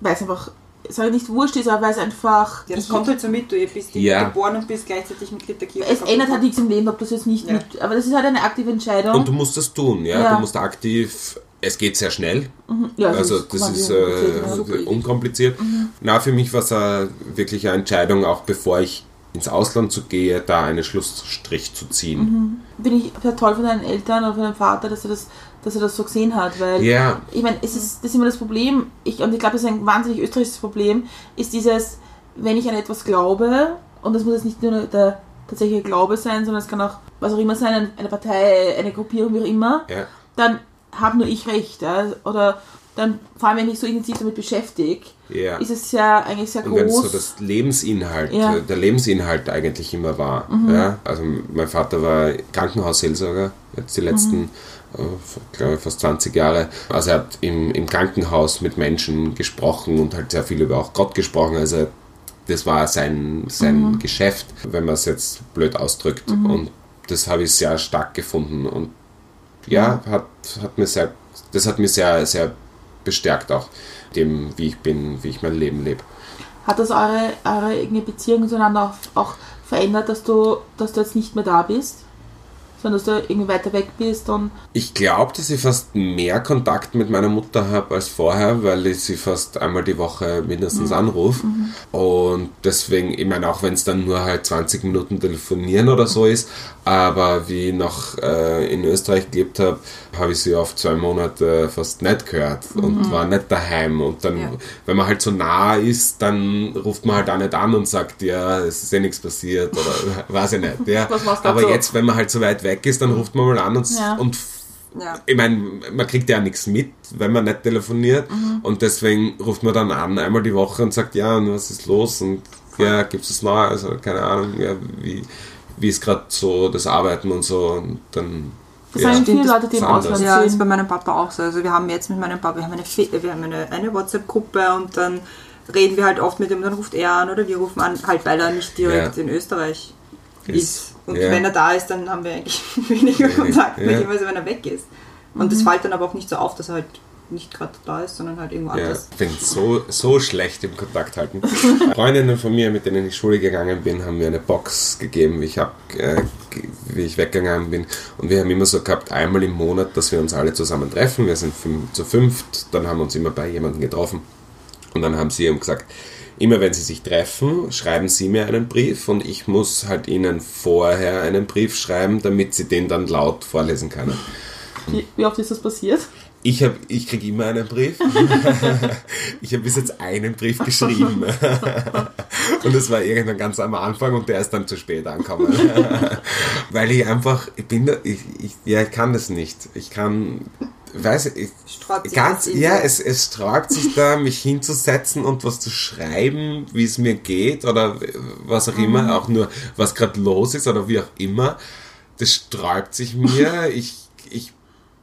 S3: weil es einfach, sage ich nicht wurscht ist, aber weil es einfach.
S1: ja, das kommt halt so mit, du bist
S2: Ja.
S1: geboren und bist gleichzeitig Mitglied der Kirche.
S3: es ändert halt nichts im Leben, ob du es jetzt nicht
S1: Ja.
S3: mit. Aber das ist halt eine aktive Entscheidung.
S2: Und du musst das tun, ja.
S3: Ja.
S2: Du musst aktiv. Es geht sehr schnell.
S3: ja,
S2: Also
S3: ist
S2: das ist
S3: unkompliziert,
S2: äh,
S3: ja.
S2: unkompliziert. Na, für mich war es äh, wirklich eine Entscheidung, auch bevor ich ins Ausland zu gehe, da einen Schlussstrich zu ziehen.
S3: Bin ich sehr toll von deinen Eltern oder von deinem Vater, dass er das, dass er das so gesehen hat, weil
S2: Ja.
S3: ich meine, es ist das ist immer das Problem, ich, und ich glaube, das ist ein wahnsinnig österreichisches Problem, ist dieses, wenn ich an etwas glaube, und das muss jetzt nicht nur der tatsächliche Glaube sein, sondern es kann auch was auch immer sein, eine- Partei, eine Gruppierung, wie auch immer,
S2: Ja.
S3: dann habe nur ich recht. Oder dann, vor allem wenn ich mich so intensiv damit beschäftige,
S2: Ja.
S3: ist es ja eigentlich sehr
S2: Und wenn
S3: groß.
S2: so das Lebensinhalt,
S3: Ja.
S2: äh, der Lebensinhalt eigentlich immer war. Ja? Also mein Vater war Krankenhausseelsorger, jetzt die letzten, äh, glaube ich, fast 20 Jahre. Also er hat im, im Krankenhaus mit Menschen gesprochen und halt sehr viel über auch Gott gesprochen. Also das war sein, sein Geschäft, wenn man es jetzt blöd ausdrückt. Und das habe ich sehr stark gefunden. Und ja, hat, hat mir sehr, das hat mich sehr, sehr bestärkt auch, dem, wie ich bin, wie ich mein Leben lebe.
S3: Hat das eure, eure Beziehung zueinander auch, auch verändert, dass du, dass du jetzt nicht mehr da bist? Sondern dass du irgendwie weiter weg bist und
S2: Ich glaube, dass ich fast mehr Kontakt mit meiner Mutter habe als vorher, weil ich sie fast einmal die Woche mindestens anrufe. Und deswegen, ich meine, auch wenn es dann nur halt 20 Minuten telefonieren oder so ist, aber wie ich noch äh, in Österreich gelebt habe, habe ich sie auf zwei Monate fast nicht gehört und war nicht daheim. Und dann,
S1: Ja.
S2: wenn man halt so nah ist, dann ruft man halt auch nicht an und sagt, ja, es ist eh nichts passiert oder weiß ich nicht. Ja. Aber
S3: so?
S2: jetzt, wenn man halt so weit weg ist, dann ruft man mal an und,
S3: Ja.
S2: und
S1: Ja.
S2: ich meine, man kriegt ja nichts mit, wenn man nicht telefoniert.
S3: Mhm.
S2: Und deswegen ruft man dann an, einmal die Woche und sagt, ja, und was ist los? Und ja, gibt es das neu? Also keine Ahnung, ja, wie, wie ist gerade so das Arbeiten und so. Und dann.
S3: das
S2: ja,
S3: sagen viele
S1: das
S3: Leute, die im. Ausland
S1: Ja, ist
S3: sind.
S1: bei meinem Papa auch so. Also wir haben jetzt mit meinem Papa, wir haben eine, Fe- wir haben eine, eine WhatsApp-Gruppe und dann reden wir halt oft mit ihm, dann ruft er an oder wir rufen an, halt weil er nicht direkt
S2: Ja.
S1: in Österreich
S2: Ist-
S1: ist. Und
S2: ja.
S1: wenn er da ist, dann haben wir eigentlich weniger Kontakt mit ihm, als wenn er weg ist. Und das fällt dann aber auch nicht so auf, dass er halt nicht gerade da ist, sondern halt irgendwo
S2: Ja,
S1: anders.
S2: ich bin so, so schlecht im Kontakt halten. Freundinnen von mir, mit denen ich Schule gegangen bin, haben mir eine Box gegeben, wie ich, hab, äh, wie ich weggegangen bin. Und wir haben immer so gehabt, einmal im Monat, dass wir uns alle zusammen treffen. Wir sind fünf, zu fünft, dann haben wir uns immer bei jemandem getroffen. Und dann haben sie ihm gesagt, immer wenn sie sich treffen, schreiben sie mir einen Brief und ich muss halt ihnen vorher einen Brief schreiben, damit sie den dann laut vorlesen können.
S3: Wie, wie oft ist das passiert?
S2: Ich, hab, ich kriege immer einen Brief. ich habe bis jetzt einen Brief geschrieben. und das war irgendwann ganz am Anfang und der ist dann zu spät angekommen. Weil ich einfach, ich bin da, ich, ich, ja, ich kann das nicht. Ich kann, weiß ich,
S1: sich
S2: ganz, ja, es, es sträubt sich da, mich hinzusetzen und was zu schreiben, wie es mir geht oder was auch
S1: Mhm.
S2: immer, auch nur was gerade los ist oder wie auch immer. Das sträubt sich mir. ich, ich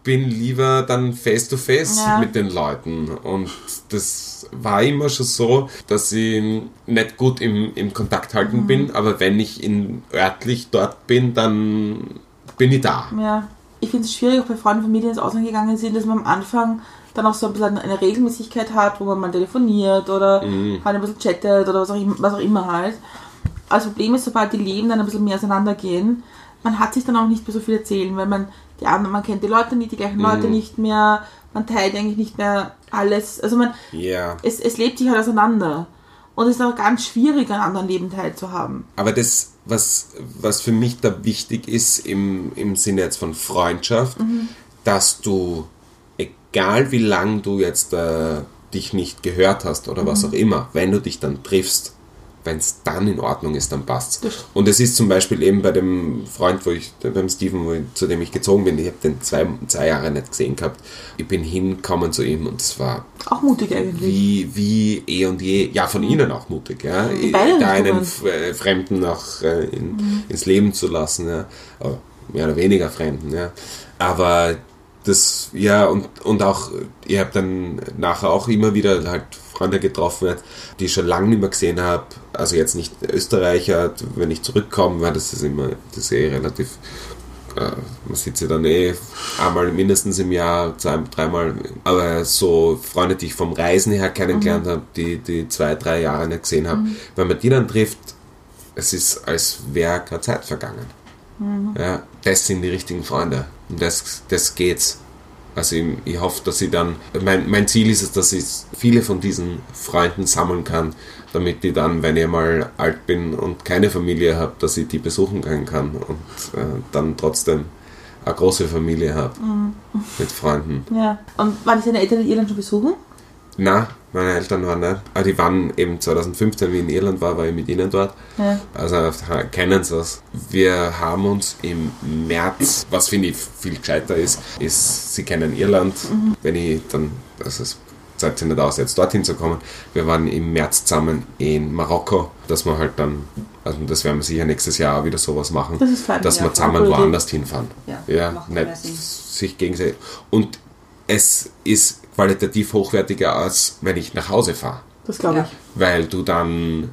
S2: bin lieber dann face to face
S3: Ja.
S2: mit den Leuten und das war immer schon so, dass ich nicht gut im, im Kontakt halten bin, aber wenn ich in örtlich dort bin, dann bin ich da.
S3: Ja. Ich finde es schwierig, auch bei Freunden und Familien ins Ausland gegangen sind, dass man am Anfang dann auch so ein bisschen eine Regelmäßigkeit hat, wo man mal telefoniert oder halt ein bisschen chattet oder was auch, immer, was auch immer halt. Das Problem ist, sobald die Leben dann ein bisschen mehr auseinandergehen, man hat sich dann auch nicht mehr so viel erzählen, weil man die anderen, man kennt die Leute nicht, die gleichen Leute nicht mehr, man teilt eigentlich nicht mehr alles. Also man,
S2: Ja.
S3: es, es lebt sich halt auseinander. Und es ist auch ganz schwierig, an anderen Leben teilzuhaben.
S2: Aber das, was, was für mich da wichtig ist im, im Sinne jetzt von Freundschaft, dass du, egal wie lang du jetzt äh, dich nicht gehört hast oder was auch immer, wenn du dich dann triffst, wenn es dann in Ordnung ist, dann passt
S3: Das-
S2: Und es ist zum Beispiel eben bei dem Freund, wo ich, beim Steven, wo ich, zu dem ich gezogen bin, ich habe den zwei, zwei Jahre nicht gesehen gehabt. Ich bin hingekommen zu ihm und es war
S3: Auch mutig eigentlich.
S2: wie, wie eh und je, ja, von ihnen auch mutig, ja. Da einen äh, Fremden auch äh, in, ins Leben zu lassen, ja. Aber mehr oder weniger Fremden, ja. Aber das, ja, und, und auch, ich habe dann nachher auch immer wieder halt Freunde getroffen, die ich schon lange nicht mehr gesehen habe. Also jetzt nicht Österreicher, wenn ich zurückkomme, weil das ist immer, das ist eh relativ äh, man sieht sie dann eh einmal mindestens im Jahr, zwei, dreimal. Aber so Freunde, die ich vom Reisen her kennengelernt habe, die, die zwei, drei Jahre nicht gesehen habe, wenn man die dann trifft, es ist, als wäre keine Zeit vergangen. Ja, das sind die richtigen Freunde. Und das, das geht's. Also ich, ich hoffe, dass ich dann, mein, mein Ziel ist es, dass ich viele von diesen Freunden sammeln kann, damit ich dann, wenn ich mal alt bin und keine Familie habe, dass ich die besuchen gehen kann und äh, dann trotzdem eine große Familie habe mit Freunden.
S3: Ja. Und waren deine Eltern in Irland schon besuchen?
S2: Na, meine Eltern waren nicht. Aber die waren eben 2015, wie ich in Irland war, war ich mit ihnen dort.
S3: Ja.
S2: Also kennen sie es. Wir haben uns im März, was finde ich viel gescheiter ist, ist, sie kennen Irland. Wenn ich dann, also es sich nicht aus, jetzt dorthin zu kommen. Wir waren im März zusammen in Marokko, dass wir halt dann, also das werden wir sicher nächstes Jahr auch wieder sowas machen,
S3: Das ist fein,
S2: dass
S3: ja,
S2: wir zusammen woanders hinfahren.
S1: Ja,
S2: ja nicht sich gegenseitig. Und es ist qualitativ hochwertiger, als wenn ich nach Hause fahre
S3: Das glaube ich.
S2: weil du dann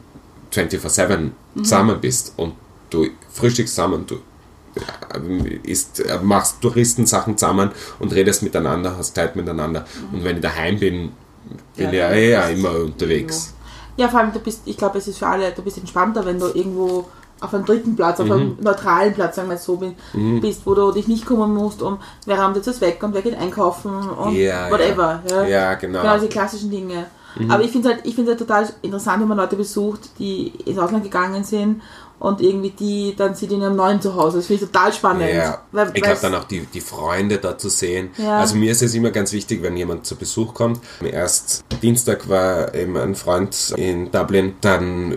S2: 24-7 zusammen bist und du frühstückst zusammen, du isst, äh, machst Touristensachen zusammen und redest miteinander, hast Zeit miteinander. Und wenn ich daheim bin, bin
S1: Ja,
S2: ich ja
S1: ist es
S2: immer unterwegs.
S3: Ja, vor allem, du bist, ich glaube, es ist für alle, du bist entspannter, wenn du irgendwo auf einem dritten Platz, auf einem neutralen Platz, sagen wir so, bin, bist, wo du dich nicht kümmern musst, um wer räumt jetzt das weg und wer geht einkaufen und
S2: Ja,
S3: whatever. Ja,
S2: Ja, genau.
S3: Genau, die klassischen Dinge. Aber ich finde es halt, ich halt total interessant, wenn man Leute besucht, die ins Ausland gegangen sind und irgendwie die dann sind in ihrem neuen Zuhause. Das finde ich total spannend.
S2: Ja,
S3: Weil-
S2: ich glaube dann auch die, die Freunde da zu sehen.
S3: Ja.
S2: Also mir ist es immer ganz wichtig, wenn jemand zu Besuch kommt. Erst Dienstag war eben ein Freund in Dublin, dann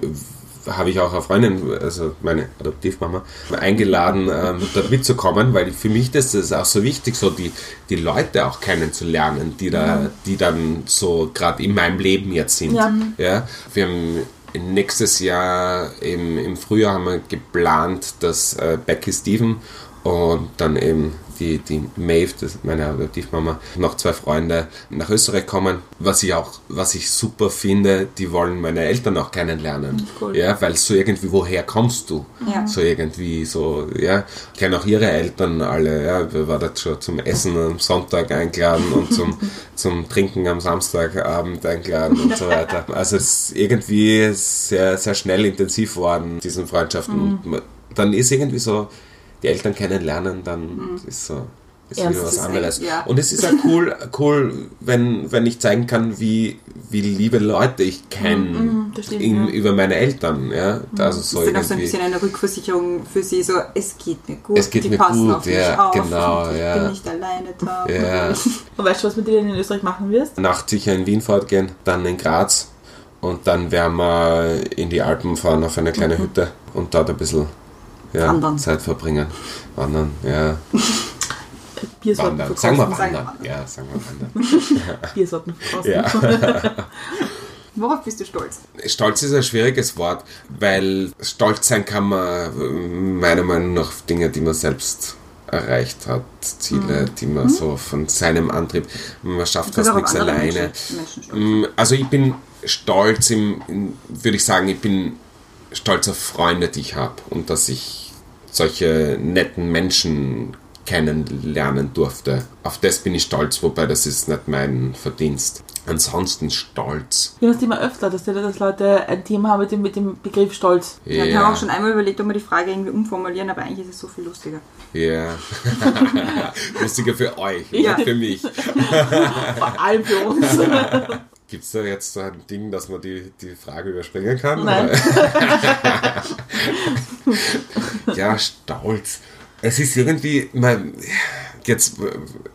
S2: habe ich auch eine Freundin, also meine Adoptivmama, eingeladen, ähm, dort mitzukommen, weil für mich das ist auch so wichtig, so die, die Leute auch kennenzulernen, die da, die dann so gerade in meinem Leben jetzt sind.
S3: Ja.
S2: Ja, wir haben nächstes Jahr im, im Frühjahr haben wir geplant, dass äh, Becky Steven und dann eben die, die Maeve, das ist meine Adoptivmama, noch zwei Freunde nach Österreich kommen. Was ich auch, was ich super finde, die wollen meine Eltern auch kennenlernen.
S3: Cool.
S2: Ja, weil so irgendwie, woher kommst du?
S1: Ja.
S2: So irgendwie, so, ja. Ich kenne auch ihre Eltern alle, ja. Wir waren jetzt schon zum Essen am Sonntag eingeladen und zum, zum Trinken am Samstagabend eingeladen und so weiter. Also es ist irgendwie sehr, sehr schnell intensiv worden, diesen Freundschaften. Und man- dann ist irgendwie so, die Eltern kennenlernen, dann ist so ist
S3: Ernst
S2: wieder was anderes.
S1: echt, ja.
S2: Und es ist auch cool, cool wenn, wenn ich zeigen kann, wie, wie liebe Leute ich kenne
S3: stimmt,
S2: in-
S3: ja.
S2: über meine Eltern. Ja? Also so
S1: ist dann auch so ein bisschen eine Rückversicherung für sie, so es geht mir gut,
S2: Es geht
S1: die
S2: mir
S1: passen
S2: gut,
S1: auf mich
S2: ja,
S1: auf
S2: genau,
S1: und ich
S2: ja.
S1: bin nicht alleine da.
S2: Ja.
S3: Und weißt du, was mit dir in Österreich machen wirst?
S2: Nacht sicher in Wien fortgehen, dann in Graz und dann werden wir in die Alpen fahren auf eine kleine Hütte und dort ein bisschen ja,
S1: Wandern.
S2: Zeit verbringen. Wandern, ja.
S3: Biersorten
S2: Wandern.
S3: verkosten.
S2: Sagen wir wandern. Ja, sagen wir wandern.
S3: Biersorten verkosten.
S2: Ja.
S1: Worauf bist du stolz?
S2: Stolz ist ein schwieriges Wort, weil stolz sein kann man äh, meiner Meinung nach auf Dinge, die man selbst erreicht hat, Ziele,
S1: Mhm.
S2: die man so von seinem Antrieb, man schafft fast nichts alleine.
S1: Menschen, Menschen.
S2: Mm, Also ich bin stolz, im, würde ich sagen, ich bin stolz auf Freunde, die ich habe und dass ich solche netten Menschen kennenlernen durfte. Auf das bin ich stolz, wobei das ist nicht mein Verdienst. Ansonsten stolz.
S3: Ich höre das immer öfter, dass, die- dass Leute ein Thema haben mit dem, mit dem Begriff Stolz.
S1: Ja, ich habe auch schon einmal überlegt, ob wir die Frage irgendwie umformulieren, aber eigentlich ist es so viel lustiger.
S2: Ja. Lustiger für euch,
S1: Ja.
S2: nicht für mich.
S3: Vor allem für uns.
S2: Gibt es da jetzt so ein Ding, dass man die, die Frage überspringen kann?
S3: Nein.
S2: Ja, stolz. Es ist irgendwie, man, jetzt,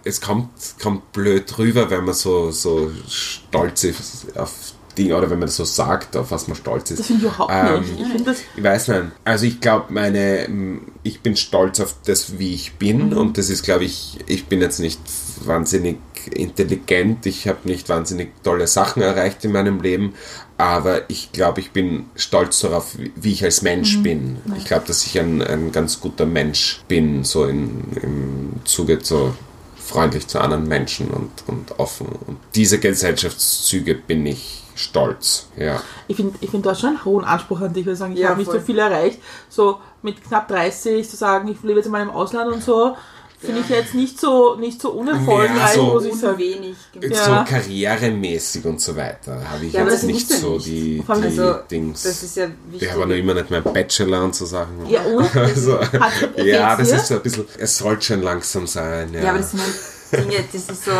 S2: es kommt, kommt blöd rüber, wenn man so, so stolz ist auf Dinge, oder wenn man das so sagt, auf was man stolz ist.
S3: Das finde ich überhaupt
S2: Ähm,
S3: nicht. Ich finde das.
S2: Ich weiß nicht. Also ich glaube, meine, ich bin stolz auf das, wie ich bin und das ist, glaube ich, ich bin jetzt nicht wahnsinnig intelligent, ich habe nicht wahnsinnig tolle Sachen erreicht in meinem Leben, aber ich glaube, ich bin stolz darauf, wie- ich als Mensch bin. Ich glaube, dass ich ein, ein ganz guter Mensch bin, so in, im Zuge so freundlich zu anderen Menschen und, und offen. Und diese Gesellschaftszüge bin ich stolz, ja.
S3: Ich finde, ich find, du hast schon einen hohen Anspruch an dich. Ich würde sagen, ich
S1: Ja,
S3: habe nicht so viel erreicht. So mit knapp 30 zu sagen, ich lebe jetzt mal im Ausland und so, finde ich jetzt nicht so, nicht so unerfolgreich,
S2: Ja, so-
S3: muss ich sagen.
S1: wenig.
S2: so
S3: Ja.
S2: karrieremäßig und so weiter habe ich
S1: Ja,
S2: jetzt
S1: das
S2: nicht so
S1: nicht.
S2: die, die
S1: Also,
S2: Dings.
S1: Das ist ja wichtig.
S2: ich habe noch immer nicht meinen Bachelor und so Sachen.
S3: Ja, und?
S2: Also,
S3: Hat-
S2: ja, das ist so ein bisschen, es sollte schon langsam sein. Ja,
S1: Ja, aber das sind halt Dinge, das ist so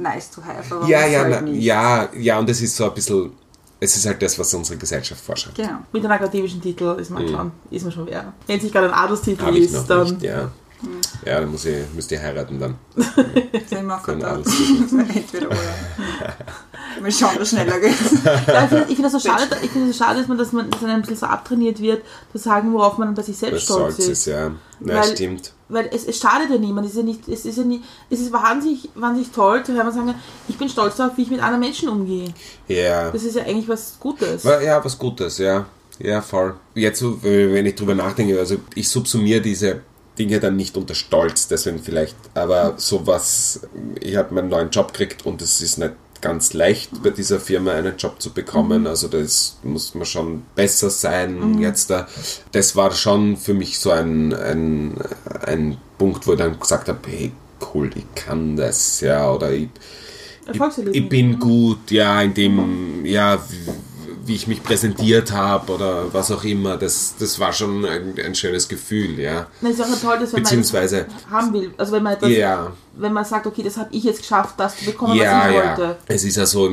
S1: nice to have. Aber
S2: ja, ja,
S1: halt
S2: na, ja, ja, und es ist so ein bisschen, es ist halt das, was unsere Gesellschaft vorschreibt.
S1: Genau.
S3: Mit einem akademischen Titel ist man schon, ist man schon wer. Wenn es nicht gerade ein Adelstitel ist, dann.
S2: nicht, ja. Ja, dann muss ich, müsst ihr heiraten dann.
S1: Das ist immer
S2: Für ein
S1: verdammt.
S2: Adelstitel.
S1: Entweder oder. Mal schauen, was schneller geht.
S3: Ja, ich finde find das so schade, ich finde es so schade, dass man, dass man dass einem ein bisschen so abtrainiert wird, zu sagen, worauf man bei sich selbst
S2: Das
S3: stolz ist.
S2: ist, ja. Ja,
S3: Weil-
S2: stimmt.
S3: Weil es, es schadet ja niemand. Es ist ja nicht, es ist ja nie, es ist wahnsinnig, wahnsinnig toll zu hören und sagen, ich bin stolz darauf, wie ich mit anderen Menschen umgehe.
S2: Ja.
S3: Das ist ja eigentlich was Gutes.
S2: Ja, was Gutes, ja. Ja, voll. Jetzt, wenn ich drüber nachdenke, also ich subsumiere diese Dinge dann nicht unter Stolz, deswegen vielleicht, aber sowas, ich habe meinen neuen Job gekriegt und es ist nicht ganz leicht bei dieser Firma einen Job zu bekommen, also das muss man schon besser sein jetzt da. Das war schon für mich so ein, ein, ein Punkt, wo ich dann gesagt habe, hey, cool, ich kann das, ja, oder ich, ich, ich bin gut, ja, in dem, ja, wie, ich mich präsentiert habe oder was auch immer, das, das war schon ein, ein schönes Gefühl, ja.
S3: Das ist auch toll, dass wenn
S2: Beziehungsweise,
S3: man haben will, also wenn man etwas,
S2: ja,
S3: wenn man sagt, okay, das habe ich jetzt geschafft, das zu bekommen,
S2: ja,
S3: was ich
S2: ja.
S3: wollte.
S2: Es ist ja so,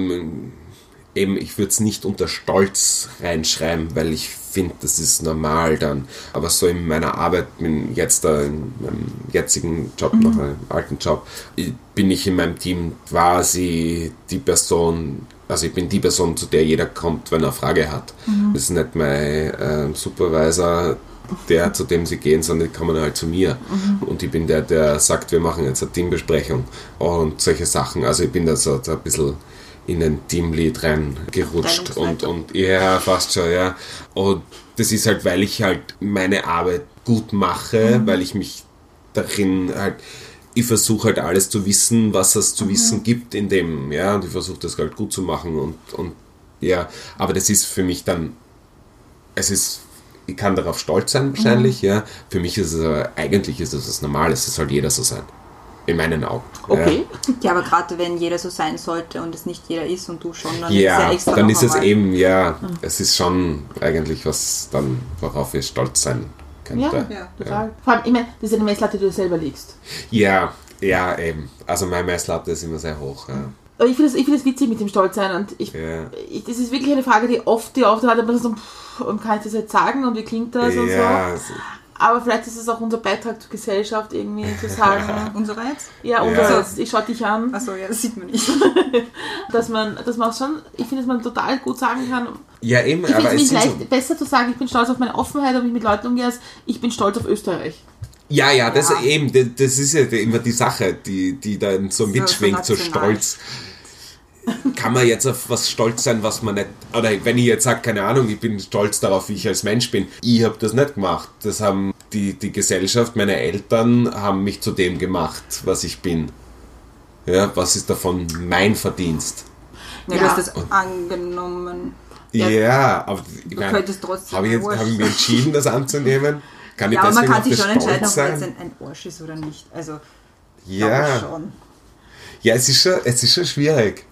S2: eben, ich würde es nicht unter Stolz reinschreiben, weil ich finde, das ist normal dann. Aber so in meiner Arbeit, bin jetzt da in meinem jetzigen Job,
S3: Mhm.
S2: noch einem alten Job, ich- bin ich in meinem Team quasi die Person, also ich bin die Person, zu der jeder kommt, wenn er eine Frage hat.
S3: Mhm.
S2: Das ist nicht mein ähm, Supervisor, der, zu dem sie gehen, sondern die kommen halt zu mir.
S3: Mhm.
S2: Und ich bin der, der sagt, wir machen jetzt eine Teambesprechung und solche Sachen. Also ich bin da so, so ein bisschen in ein Teamlead reingerutscht und, und ja, fast schon, ja. Und das ist halt, weil ich halt meine Arbeit gut mache, weil ich mich darin halt, ich versuche halt alles zu wissen, was es zu wissen gibt in dem, ja, und ich versuche das halt gut zu machen und, und ja, aber das ist für mich dann, es ist, ich kann darauf stolz sein wahrscheinlich, ja, für mich ist es, aber- eigentlich ist es was Normales, es soll jeder so sein. In meinen Augen.
S3: Okay.
S1: Ja, aber gerade wenn jeder so sein sollte und es nicht jeder ist und du schon, dann
S2: Ja,
S1: ist
S2: ja
S1: ja
S2: dann ist es eben, ja, es ist schon eigentlich was dann, worauf ich stolz sein
S3: Ja,
S2: könnte.
S1: Ja.
S3: total. Vor allem, ich meine, das ist eine Messlatte, die du selber legst.
S2: Ja, ja, eben. Also meine Messlatte ist immer sehr hoch. Ja.
S3: Aber ich finde es find das witzig mit dem Stolzsein und ich,
S2: Ja.
S3: ich, das ist wirklich eine Frage, die oft, die oft hat, aber so, pff, und kann ich das jetzt sagen und wie klingt das und so. Aber vielleicht ist es auch unser Beitrag zur Gesellschaft, irgendwie zu sagen,
S1: Unsere jetzt?
S3: ja, und
S2: Ja.
S3: jetzt, ich schau dich an,
S1: Achso, ja, das sieht man nicht.
S3: dass man, dass man auch schon, ich finde, dass man total gut sagen kann,
S2: ja eben,
S3: ich finde
S2: aber
S3: es
S2: sind
S3: leicht,
S2: so,
S3: besser zu sagen, ich bin stolz auf meine Offenheit wie ich mit Leuten umgehe, als ich bin stolz auf Österreich.
S2: Ja, ja, das
S1: Ja.
S2: eben, das, das ist ja immer die Sache, die, die dann so mitschwingt, so,
S1: national.
S2: stolz. Kann man jetzt auf was stolz sein, was man nicht, oder wenn ich jetzt sage, keine Ahnung, ich bin stolz darauf, wie ich als Mensch bin. Ich habe das nicht gemacht. Das haben die, die Gesellschaft, meine Eltern haben mich zu dem gemacht, was ich bin. Ja, was ist davon mein Verdienst?
S1: Ja,
S3: Ja.
S1: du hast das angenommen.
S2: Ja,
S1: Ja.
S2: aber ich mein, habe ich, jetzt, habe ich mich entschieden, das anzunehmen? Kann ich
S1: Ja, aber man
S2: deswegen
S1: kann sich schon entscheiden, ob
S2: stolz
S1: man jetzt
S2: sein?
S1: ein, ein Arsch ist oder nicht. Also,
S2: Ja.
S1: schon.
S2: ja, es ist schon, es ist schon schwierig.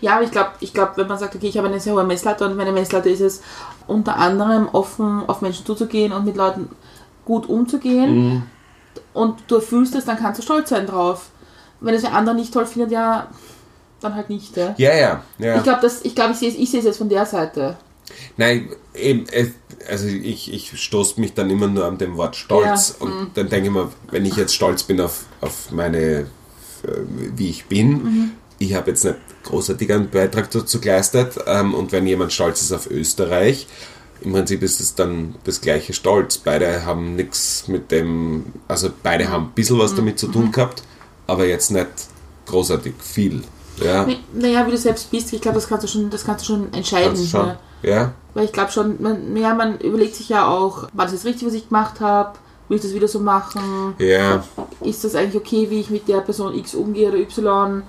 S3: Ja, aber ich glaube, ich glaub, wenn man sagt, okay, ich habe eine sehr hohe Messlatte und meine Messlatte ist es, unter anderem offen auf Menschen zuzugehen und mit Leuten gut umzugehen
S2: Mhm.
S3: und du erfüllst es, dann kannst du stolz sein drauf. Wenn es der andere nicht toll findet, ja, dann halt nicht. Ja.
S2: Ja, ja, ja.
S3: Ich glaube, ich, glaub, ich sehe es ich sehe es jetzt von der Seite.
S2: Nein, eben, also ich, ich stoße mich dann immer nur an dem Wort Stolz
S3: Ja,
S2: und dann denke ich mir, wenn ich jetzt stolz bin auf, auf meine, äh, wie ich bin, ich habe jetzt nicht großartig einen Beitrag dazu geleistet ähm, und wenn jemand stolz ist auf Österreich, im Prinzip ist es dann das gleiche Stolz. Beide haben nichts mit dem, also beide haben ein bisschen was damit zu tun gehabt, aber jetzt nicht großartig viel. Ja,
S3: Naja, wie du selbst bist, ich glaube, das kannst du schon, das kannst du schon entscheiden.
S2: kannst schon.
S3: Ja.
S2: Ja,
S3: Weil ich glaube schon, man, ja, man überlegt sich ja auch, war das jetzt richtig, was ich gemacht habe? Will ich das wieder so machen?
S2: ja,
S3: Ist das eigentlich okay, wie ich mit der Person X umgehe oder Y?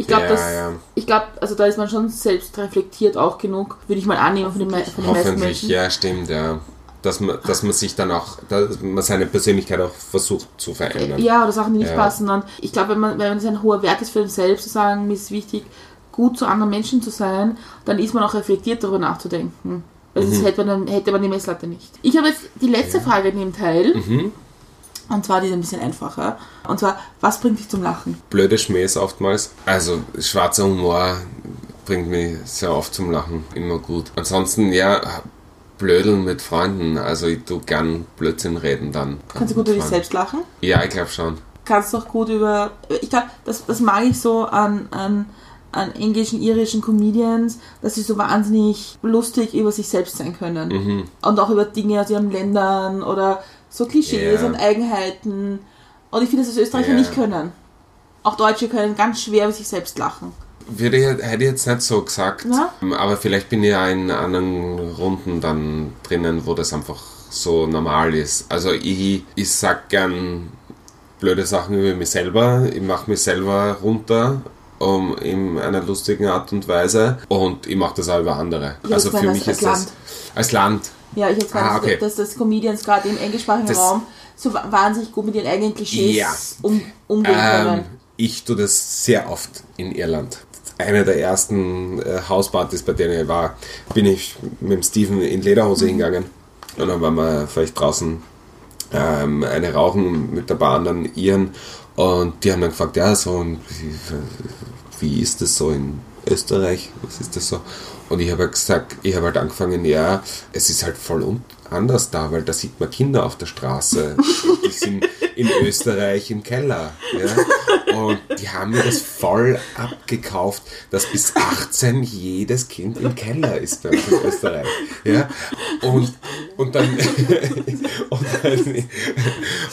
S3: Ich glaube,
S2: Ja, ja.
S3: ich glaube, also da ist man schon selbst reflektiert auch genug, würde ich mal annehmen von den, von den meisten
S2: Hoffentlich,
S3: Menschen.
S2: ja, stimmt, ja. Dass man, dass man sich dann auch, dass man seine Persönlichkeit auch versucht zu verändern.
S3: Ja, oder Sachen, die nicht
S2: Ja.
S3: passen. Und ich glaube, wenn man, wenn es ein hoher Wert ist für einen selbst, zu sagen, mir ist wichtig, gut zu anderen Menschen zu sein, dann ist man auch reflektiert, darüber nachzudenken. Weil
S2: Mhm.
S3: hätte man, dann, hätte man die Messlatte nicht. Ich habe jetzt die letzte Frage in dem Teil.
S2: Mhm.
S3: Und zwar die ein bisschen einfacher. Und zwar, was bringt dich zum Lachen?
S2: Blöde Schmähs oftmals. Also schwarzer Humor bringt mich sehr oft zum Lachen. Immer gut. Ansonsten, ja, blödeln mit Freunden. Also ich tue gern Blödsinn reden dann.
S3: Kannst du gut über dich selbst lachen?
S2: Ja, ich glaube schon.
S3: Kannst du auch gut über. Ich glaube, das, das mag ich so an, an, an englischen, irischen Comedians, dass sie so wahnsinnig lustig über sich selbst sein können.
S2: Mhm.
S3: Und auch über Dinge aus ihren Ländern oder so Klischees
S2: Ja.
S3: und Eigenheiten. Und ich finde, dass das Österreicher
S2: Ja.
S3: nicht können. Auch Deutsche können ganz schwer über sich selbst lachen.
S2: Würde ich, hätte ich jetzt nicht so gesagt,
S3: Ja?
S2: aber vielleicht bin ich ja in anderen Runden dann drinnen, wo das einfach so normal ist. Also ich, ich sag gern blöde Sachen über mich selber, ich mache mich selber runter um, in einer lustigen Art und Weise und ich mache das auch über andere. Also
S3: ich meine,
S2: für mich
S3: als
S2: ist das
S3: Land.
S2: als Land.
S3: Ja, ich jetzt
S2: ah, okay.
S3: dass das Comedians gerade im englischsprachigen
S2: Das-
S3: Raum so wa- wahnsinnig gut mit ihren eigenen Klischees
S2: Ja.
S3: um, umgehen
S2: Ähm,
S3: können.
S2: ich tue das sehr oft in Irland. Eine der ersten äh, Hauspartys, bei denen ich war, bin ich mit dem Steven in Lederhose hingegangen. Und dann waren wir vielleicht draußen ähm, eine rauchen mit ein paar anderen Iren. Und die haben dann gefragt, ja, so, und wie, wie ist das so in Österreich? Was ist das so? Und ich habe halt gesagt, ich habe halt angefangen, ja, es ist halt voll un anders da, weil da sieht man Kinder auf der Straße. Die sind in Österreich im Keller. Ja? Und die haben mir das voll abgekauft, dass bis 18 jedes Kind im Keller ist bei uns in Österreich. Ja? Und, und dann, und, dann,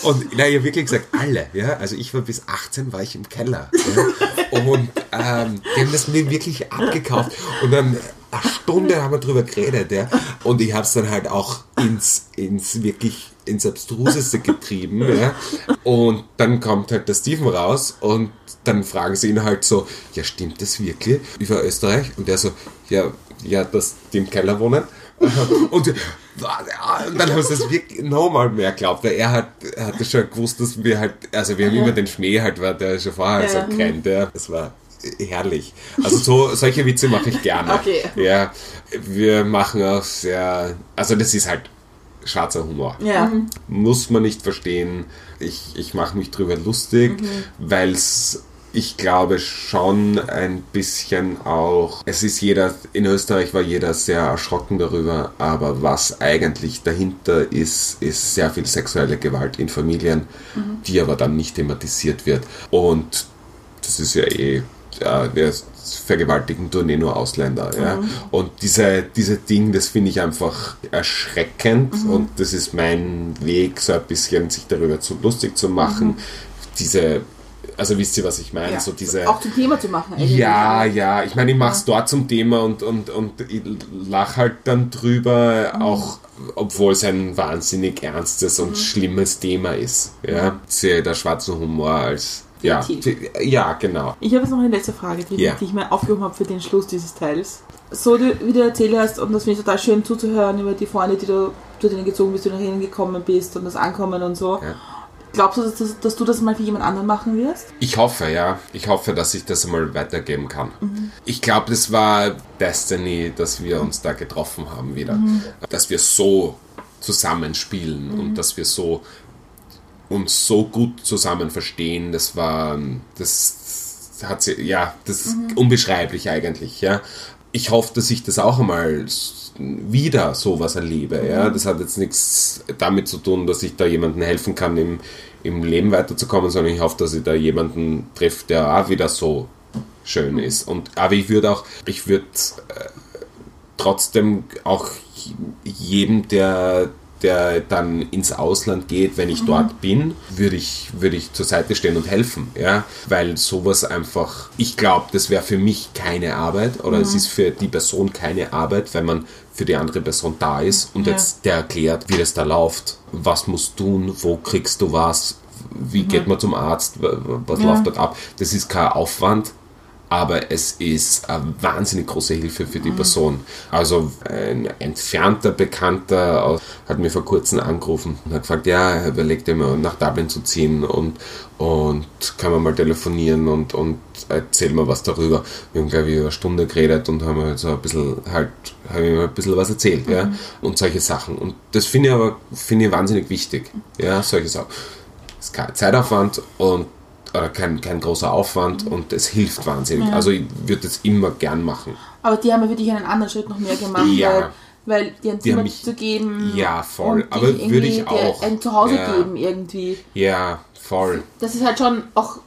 S2: und na, ich habe wirklich gesagt, alle, ja, also ich war bis 18 war ich im Keller. Ja? Und ähm, die haben das mir wirklich abgekauft. Und dann eine Stunde haben wir drüber geredet, ja. Und ich habe es dann halt auch ins, ins wirklich ins Abstruseste getrieben, ja. Und dann kommt halt der Steven raus und dann fragen sie ihn halt so, ja, stimmt das wirklich über Österreich? Und der so, ja, ja, dass die im Keller wohnen. Und, und dann haben sie das wirklich nochmal mehr geglaubt, weil er hat, er hatte schon gewusst, dass wir halt, also wir haben immer den Schmäh halt, weil der schon vorher
S3: Ja.
S2: so kennt, ja. Das war herrlich. Also so, solche Witze mache ich gerne.
S3: Okay.
S2: Ja, wir machen auch sehr, also das ist halt schwarzer Humor.
S3: Ja.
S2: Muss man nicht verstehen. Ich, ich mache mich drüber lustig, weil es, ich glaube schon ein bisschen auch, es ist jeder, in Österreich war jeder sehr erschrocken darüber, aber was eigentlich dahinter ist, ist sehr viel sexuelle Gewalt in Familien, die aber dann nicht thematisiert wird. Und das ist ja eh, ja, der vergewaltigen tun eh nur Ausländer. Ja? Und diese, diese Ding, das finde ich einfach erschreckend und das ist mein Weg, so ein bisschen sich darüber zu lustig zu machen. Diese, also wisst ihr, was ich meine?
S3: Ja.
S2: So diese,
S3: Auch zum Thema zu machen. eigentlich.
S2: ja, ja, ich meine, ich mache es dort zum Thema und, und, und ich lach halt dann drüber, auch obwohl es ein wahnsinnig ernstes und schlimmes Thema ist. Ja, sehe der schwarze Humor als. Ja, ja, genau.
S3: Ich habe jetzt noch eine letzte Frage, die,
S2: Ja.
S3: die ich mir aufgehoben habe für den Schluss dieses Teils. So du, wie du erzählt hast, und das finde ich total schön zuzuhören über die Freunde, die du zu denen gezogen bist, die nach ihnen gekommen bist und das Ankommen und so.
S2: Ja.
S3: Glaubst du, dass, dass, dass du das mal für jemand anderen machen wirst?
S2: Ich hoffe, ja. Ich hoffe, dass ich das einmal weitergeben kann. Ich glaube, das war Destiny, dass wir uns da getroffen haben wieder. Dass wir so zusammenspielen und dass wir so uns so gut zusammen verstehen. Das war, das hat sie, ja, das ist unbeschreiblich eigentlich, ja. Ich hoffe, dass ich das auch einmal wieder sowas erlebe, ja. Das hat jetzt nichts damit zu tun, dass ich da jemandem helfen kann, im, im Leben weiterzukommen, sondern ich hoffe, dass ich da jemanden treffe, der auch wieder so schön ist. Und, aber ich würde auch, ich würde trotzdem auch jedem, der, der dann ins Ausland geht, wenn ich dort bin, würde ich, würde ich zur Seite stehen und helfen. Ja? Weil sowas einfach, ich glaube, das wäre für mich keine Arbeit oder es ist für die Person keine Arbeit, wenn man für die andere Person da ist und
S3: Ja.
S2: jetzt der erklärt, wie das da läuft, was musst du tun, wo kriegst du was, wie geht man zum Arzt, was
S3: Ja.
S2: läuft dort ab. Das ist kein Aufwand, aber es ist eine wahnsinnig große Hilfe für die Person. Also ein entfernter Bekannter hat mir vor kurzem angerufen und hat gefragt, ja, er überlegt immer nach Dublin zu ziehen und, und kann man mal telefonieren und, und erzähl mal was darüber. Wir haben, glaube ich, eine Stunde geredet und haben halt so ein bisschen halt, haben ihm ein bisschen was erzählt, ja, und solche Sachen. Und das finde ich aber, finde ich wahnsinnig wichtig, ja, solche Sachen. Es ist kein Zeitaufwand und oder kein, kein großer Aufwand und es hilft wahnsinnig. Also ich würde das immer gern machen.
S3: Aber die haben ja für dich einen anderen Schritt noch mehr gemacht,
S2: Ja.
S3: weil, weil dir ein
S2: Die
S3: Zimmer
S2: mich-
S3: zu geben.
S2: Ja, voll. Aber würde ich auch.
S3: Ein Zuhause
S2: Ja.
S3: geben irgendwie.
S2: Ja, voll.
S3: Das ist halt schon auch.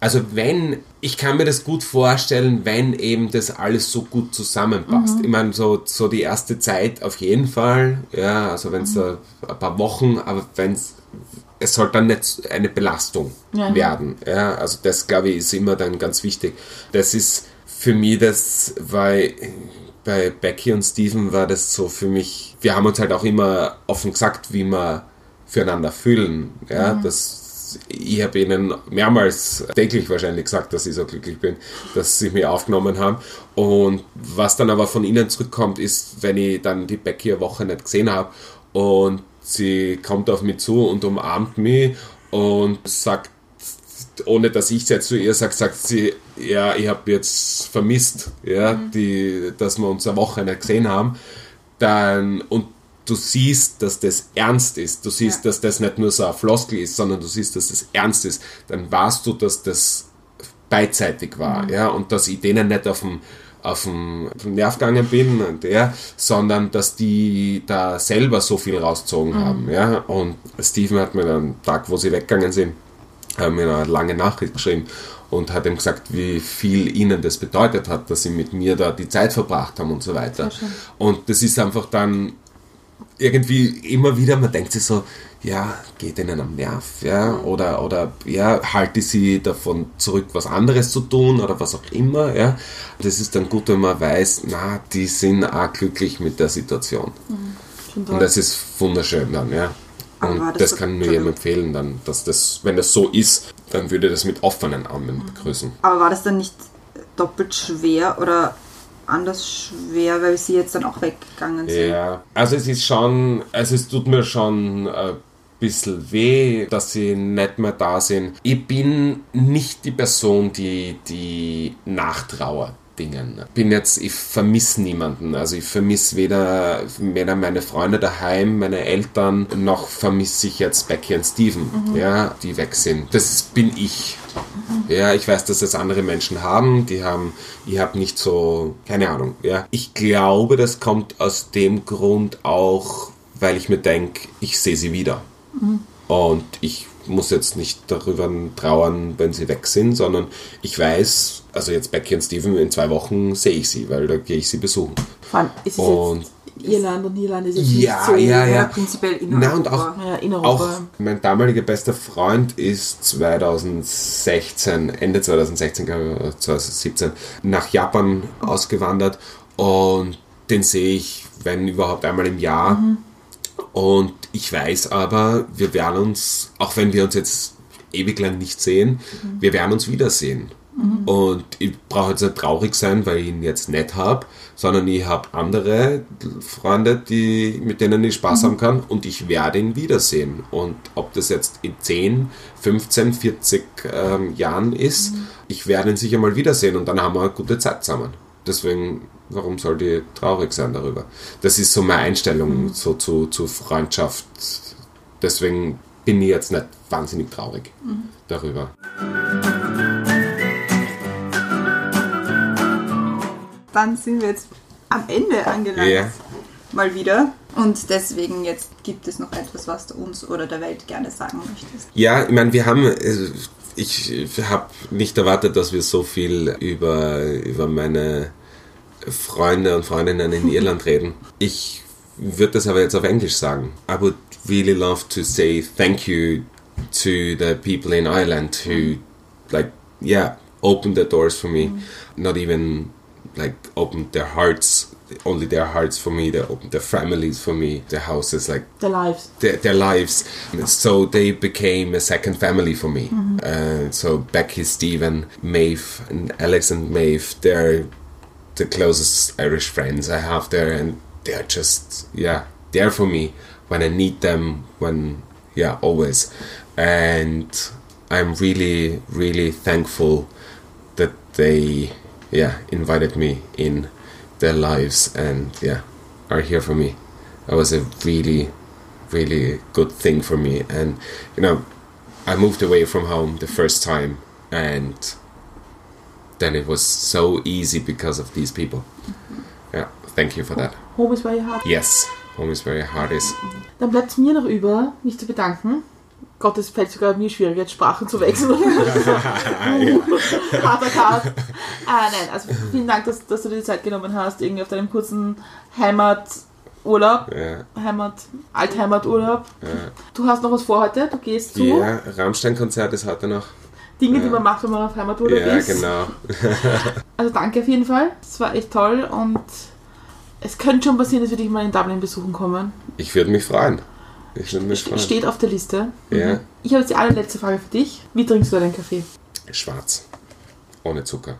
S2: Also wenn, ich kann mir das gut vorstellen, wenn eben das alles so gut zusammenpasst. Ich meine, so, so die erste Zeit auf jeden Fall, ja, also wenn es da ein paar Wochen, aber wenn es, es soll dann nicht eine Belastung
S3: Ja.
S2: werden. Ja, also das glaube ich ist immer dann ganz wichtig. Das ist für mich das, weil bei Becky und Steven war das so für mich, wir haben uns halt auch immer offen gesagt, wie wir füreinander fühlen. Ja, das, ich habe ihnen mehrmals täglich wahrscheinlich gesagt, dass ich so glücklich bin, dass sie mich aufgenommen haben. Und was dann aber von ihnen zurückkommt, ist, wenn ich dann die Becky eine Woche nicht gesehen habe und sie kommt auf mich zu und umarmt mich und sagt, ohne dass ich es jetzt zu ihr sage, sagt sie, ja, ich habe jetzt vermisst, ja, die, dass wir uns eine Woche nicht gesehen haben. Dann, und du siehst, dass das ernst ist. Du siehst,
S3: Ja.
S2: dass das nicht nur so ein Floskel ist, sondern du siehst, dass das ernst ist. Dann weißt du, dass das beidseitig war, ja, und dass ich denen nicht auf dem auf dem auf Nerv gegangen bin, und der, sondern dass die da selber so viel rausgezogen haben, ja. Und Steven hat mir dann am Tag, wo sie weggegangen sind, hat mir eine lange Nachricht geschrieben und hat ihm gesagt, wie viel ihnen das bedeutet hat, dass sie mit mir da die Zeit verbracht haben und so weiter. Und das ist einfach dann irgendwie immer wieder, man denkt sich so, ja, geht ihnen am Nerv, ja, oder, oder, ja, halte sie davon zurück, was anderes zu tun oder was auch immer, ja. Das ist dann gut, wenn man weiß, na, die sind auch glücklich mit der Situation.
S3: Schon
S2: Und das ist wunderschön dann, ja. Und das,
S1: das
S2: kann nur jedem empfehlen, dann, dass das, wenn das so ist, dann würde das mit offenen Armen begrüßen.
S1: Aber war das dann nicht doppelt schwer oder anders schwer, weil sie jetzt dann auch weggegangen sind?
S2: Ja, also es ist schon, also es tut mir schon ein bisschen weh, dass sie nicht mehr da sind. Ich bin nicht die Person, die die nachtrauert. Dingen. Bin jetzt, ich vermisse niemanden. Also ich vermisse weder, weder meine Freunde daheim, meine Eltern, noch vermisse ich jetzt Becky und Steven, ja, die weg sind. Das bin ich. Ja, ich weiß, dass das andere Menschen haben, die haben, ich habe nicht so, keine Ahnung, ja. Ich glaube, das kommt aus dem Grund auch, weil ich mir denke, ich sehe sie wieder. Und ich muss jetzt nicht darüber trauern, wenn sie weg sind, sondern ich weiß, also jetzt Becky und Steven, in zwei Wochen sehe ich sie, weil da gehe ich sie besuchen.
S3: Vor allem ist es
S2: Und
S3: Irland und Irland ist jetzt
S2: Ja,
S3: nicht so.
S2: ja, ja.
S1: prinzipiell in
S2: Na, und
S1: Europa.
S2: auch,
S3: Ja, in
S2: auch
S3: Europa.
S2: mein damaliger bester Freund ist 2016, Ende 2016, glaube ich, oder 2017, nach Japan ausgewandert und den sehe ich, wenn überhaupt einmal im Jahr. Und ich weiß aber, wir werden uns, auch wenn wir uns jetzt ewig lang nicht sehen, wir werden uns wiedersehen. Und ich brauche jetzt nicht traurig sein, weil ich ihn jetzt nicht habe, sondern ich habe andere Freunde, die, mit denen ich Spaß haben kann und ich werde ihn wiedersehen. Und ob das jetzt in 10, 15, 40 ähm, Jahren ist, ich werde ihn sicher mal wiedersehen und dann haben wir eine gute Zeit zusammen. Deswegen, warum soll die traurig sein darüber? Das ist so meine Einstellung so zu, zu Freundschaft. Deswegen bin ich jetzt nicht wahnsinnig traurig darüber.
S1: Dann sind wir jetzt am Ende angelangt.
S2: Ja.
S1: Mal wieder. Und deswegen jetzt gibt es noch etwas, was du uns oder der Welt gerne sagen möchtest.
S2: Ja, ich meine, wir haben, äh, ich habe nicht erwartet, dass wir so viel über, über meine Freunde und Freundinnen in Irland reden. Ich würde das aber jetzt auf Englisch sagen. I would really love to say thank you to the people in Ireland who, like, yeah, opened the doors for me. Not even like opened their hearts, only their hearts for me. They opened their families for me, their houses, like
S3: The Lives.
S2: their, their lives. So they became a second family for me. Uh, so Becky, Stephen, Maeve, and Alex and Maeve, they're the closest Irish friends I have there, and they're just, yeah, there for me when I need them, when, yeah, always. And I'm really, really thankful that they, yeah, invited me in their lives and, yeah, are here for me. That was a really, really good thing for me. And, you know, I moved away from home the first time and then it was so easy because of these people. Yeah, thank you for that.
S3: Home is where your heart.
S2: Yes, home is where your heart is.
S3: Dann bleibt es mir noch über, mich zu bedanken. Gott, es fällt sogar mir schwieriger, jetzt Sprachen zu wechseln. Harter Cut. Ah, nein, also vielen Dank, dass, dass du dir die Zeit genommen hast, irgendwie auf deinem kurzen Heimaturlaub,
S2: Ja,
S3: Heimat, Altheimaturlaub. Du hast noch was vor heute, du gehst zu
S2: ja Rammstein-Konzert ist heute noch.
S3: Dinge, die
S2: Ja.
S3: man macht, wenn man auf Heimaturlaub
S2: Ja,
S3: ist.
S2: genau.
S3: Also danke auf jeden Fall, das war echt toll und es könnte schon passieren, dass wir dich mal in Dublin besuchen kommen.
S2: Ich würde mich freuen. Ich würde mich freuen.
S3: Steht auf der Liste.
S2: Ja,
S3: Ich habe jetzt die allerletzte Frage für dich. Wie trinkst du deinen Kaffee?
S2: schwarz. Ohne Zucker.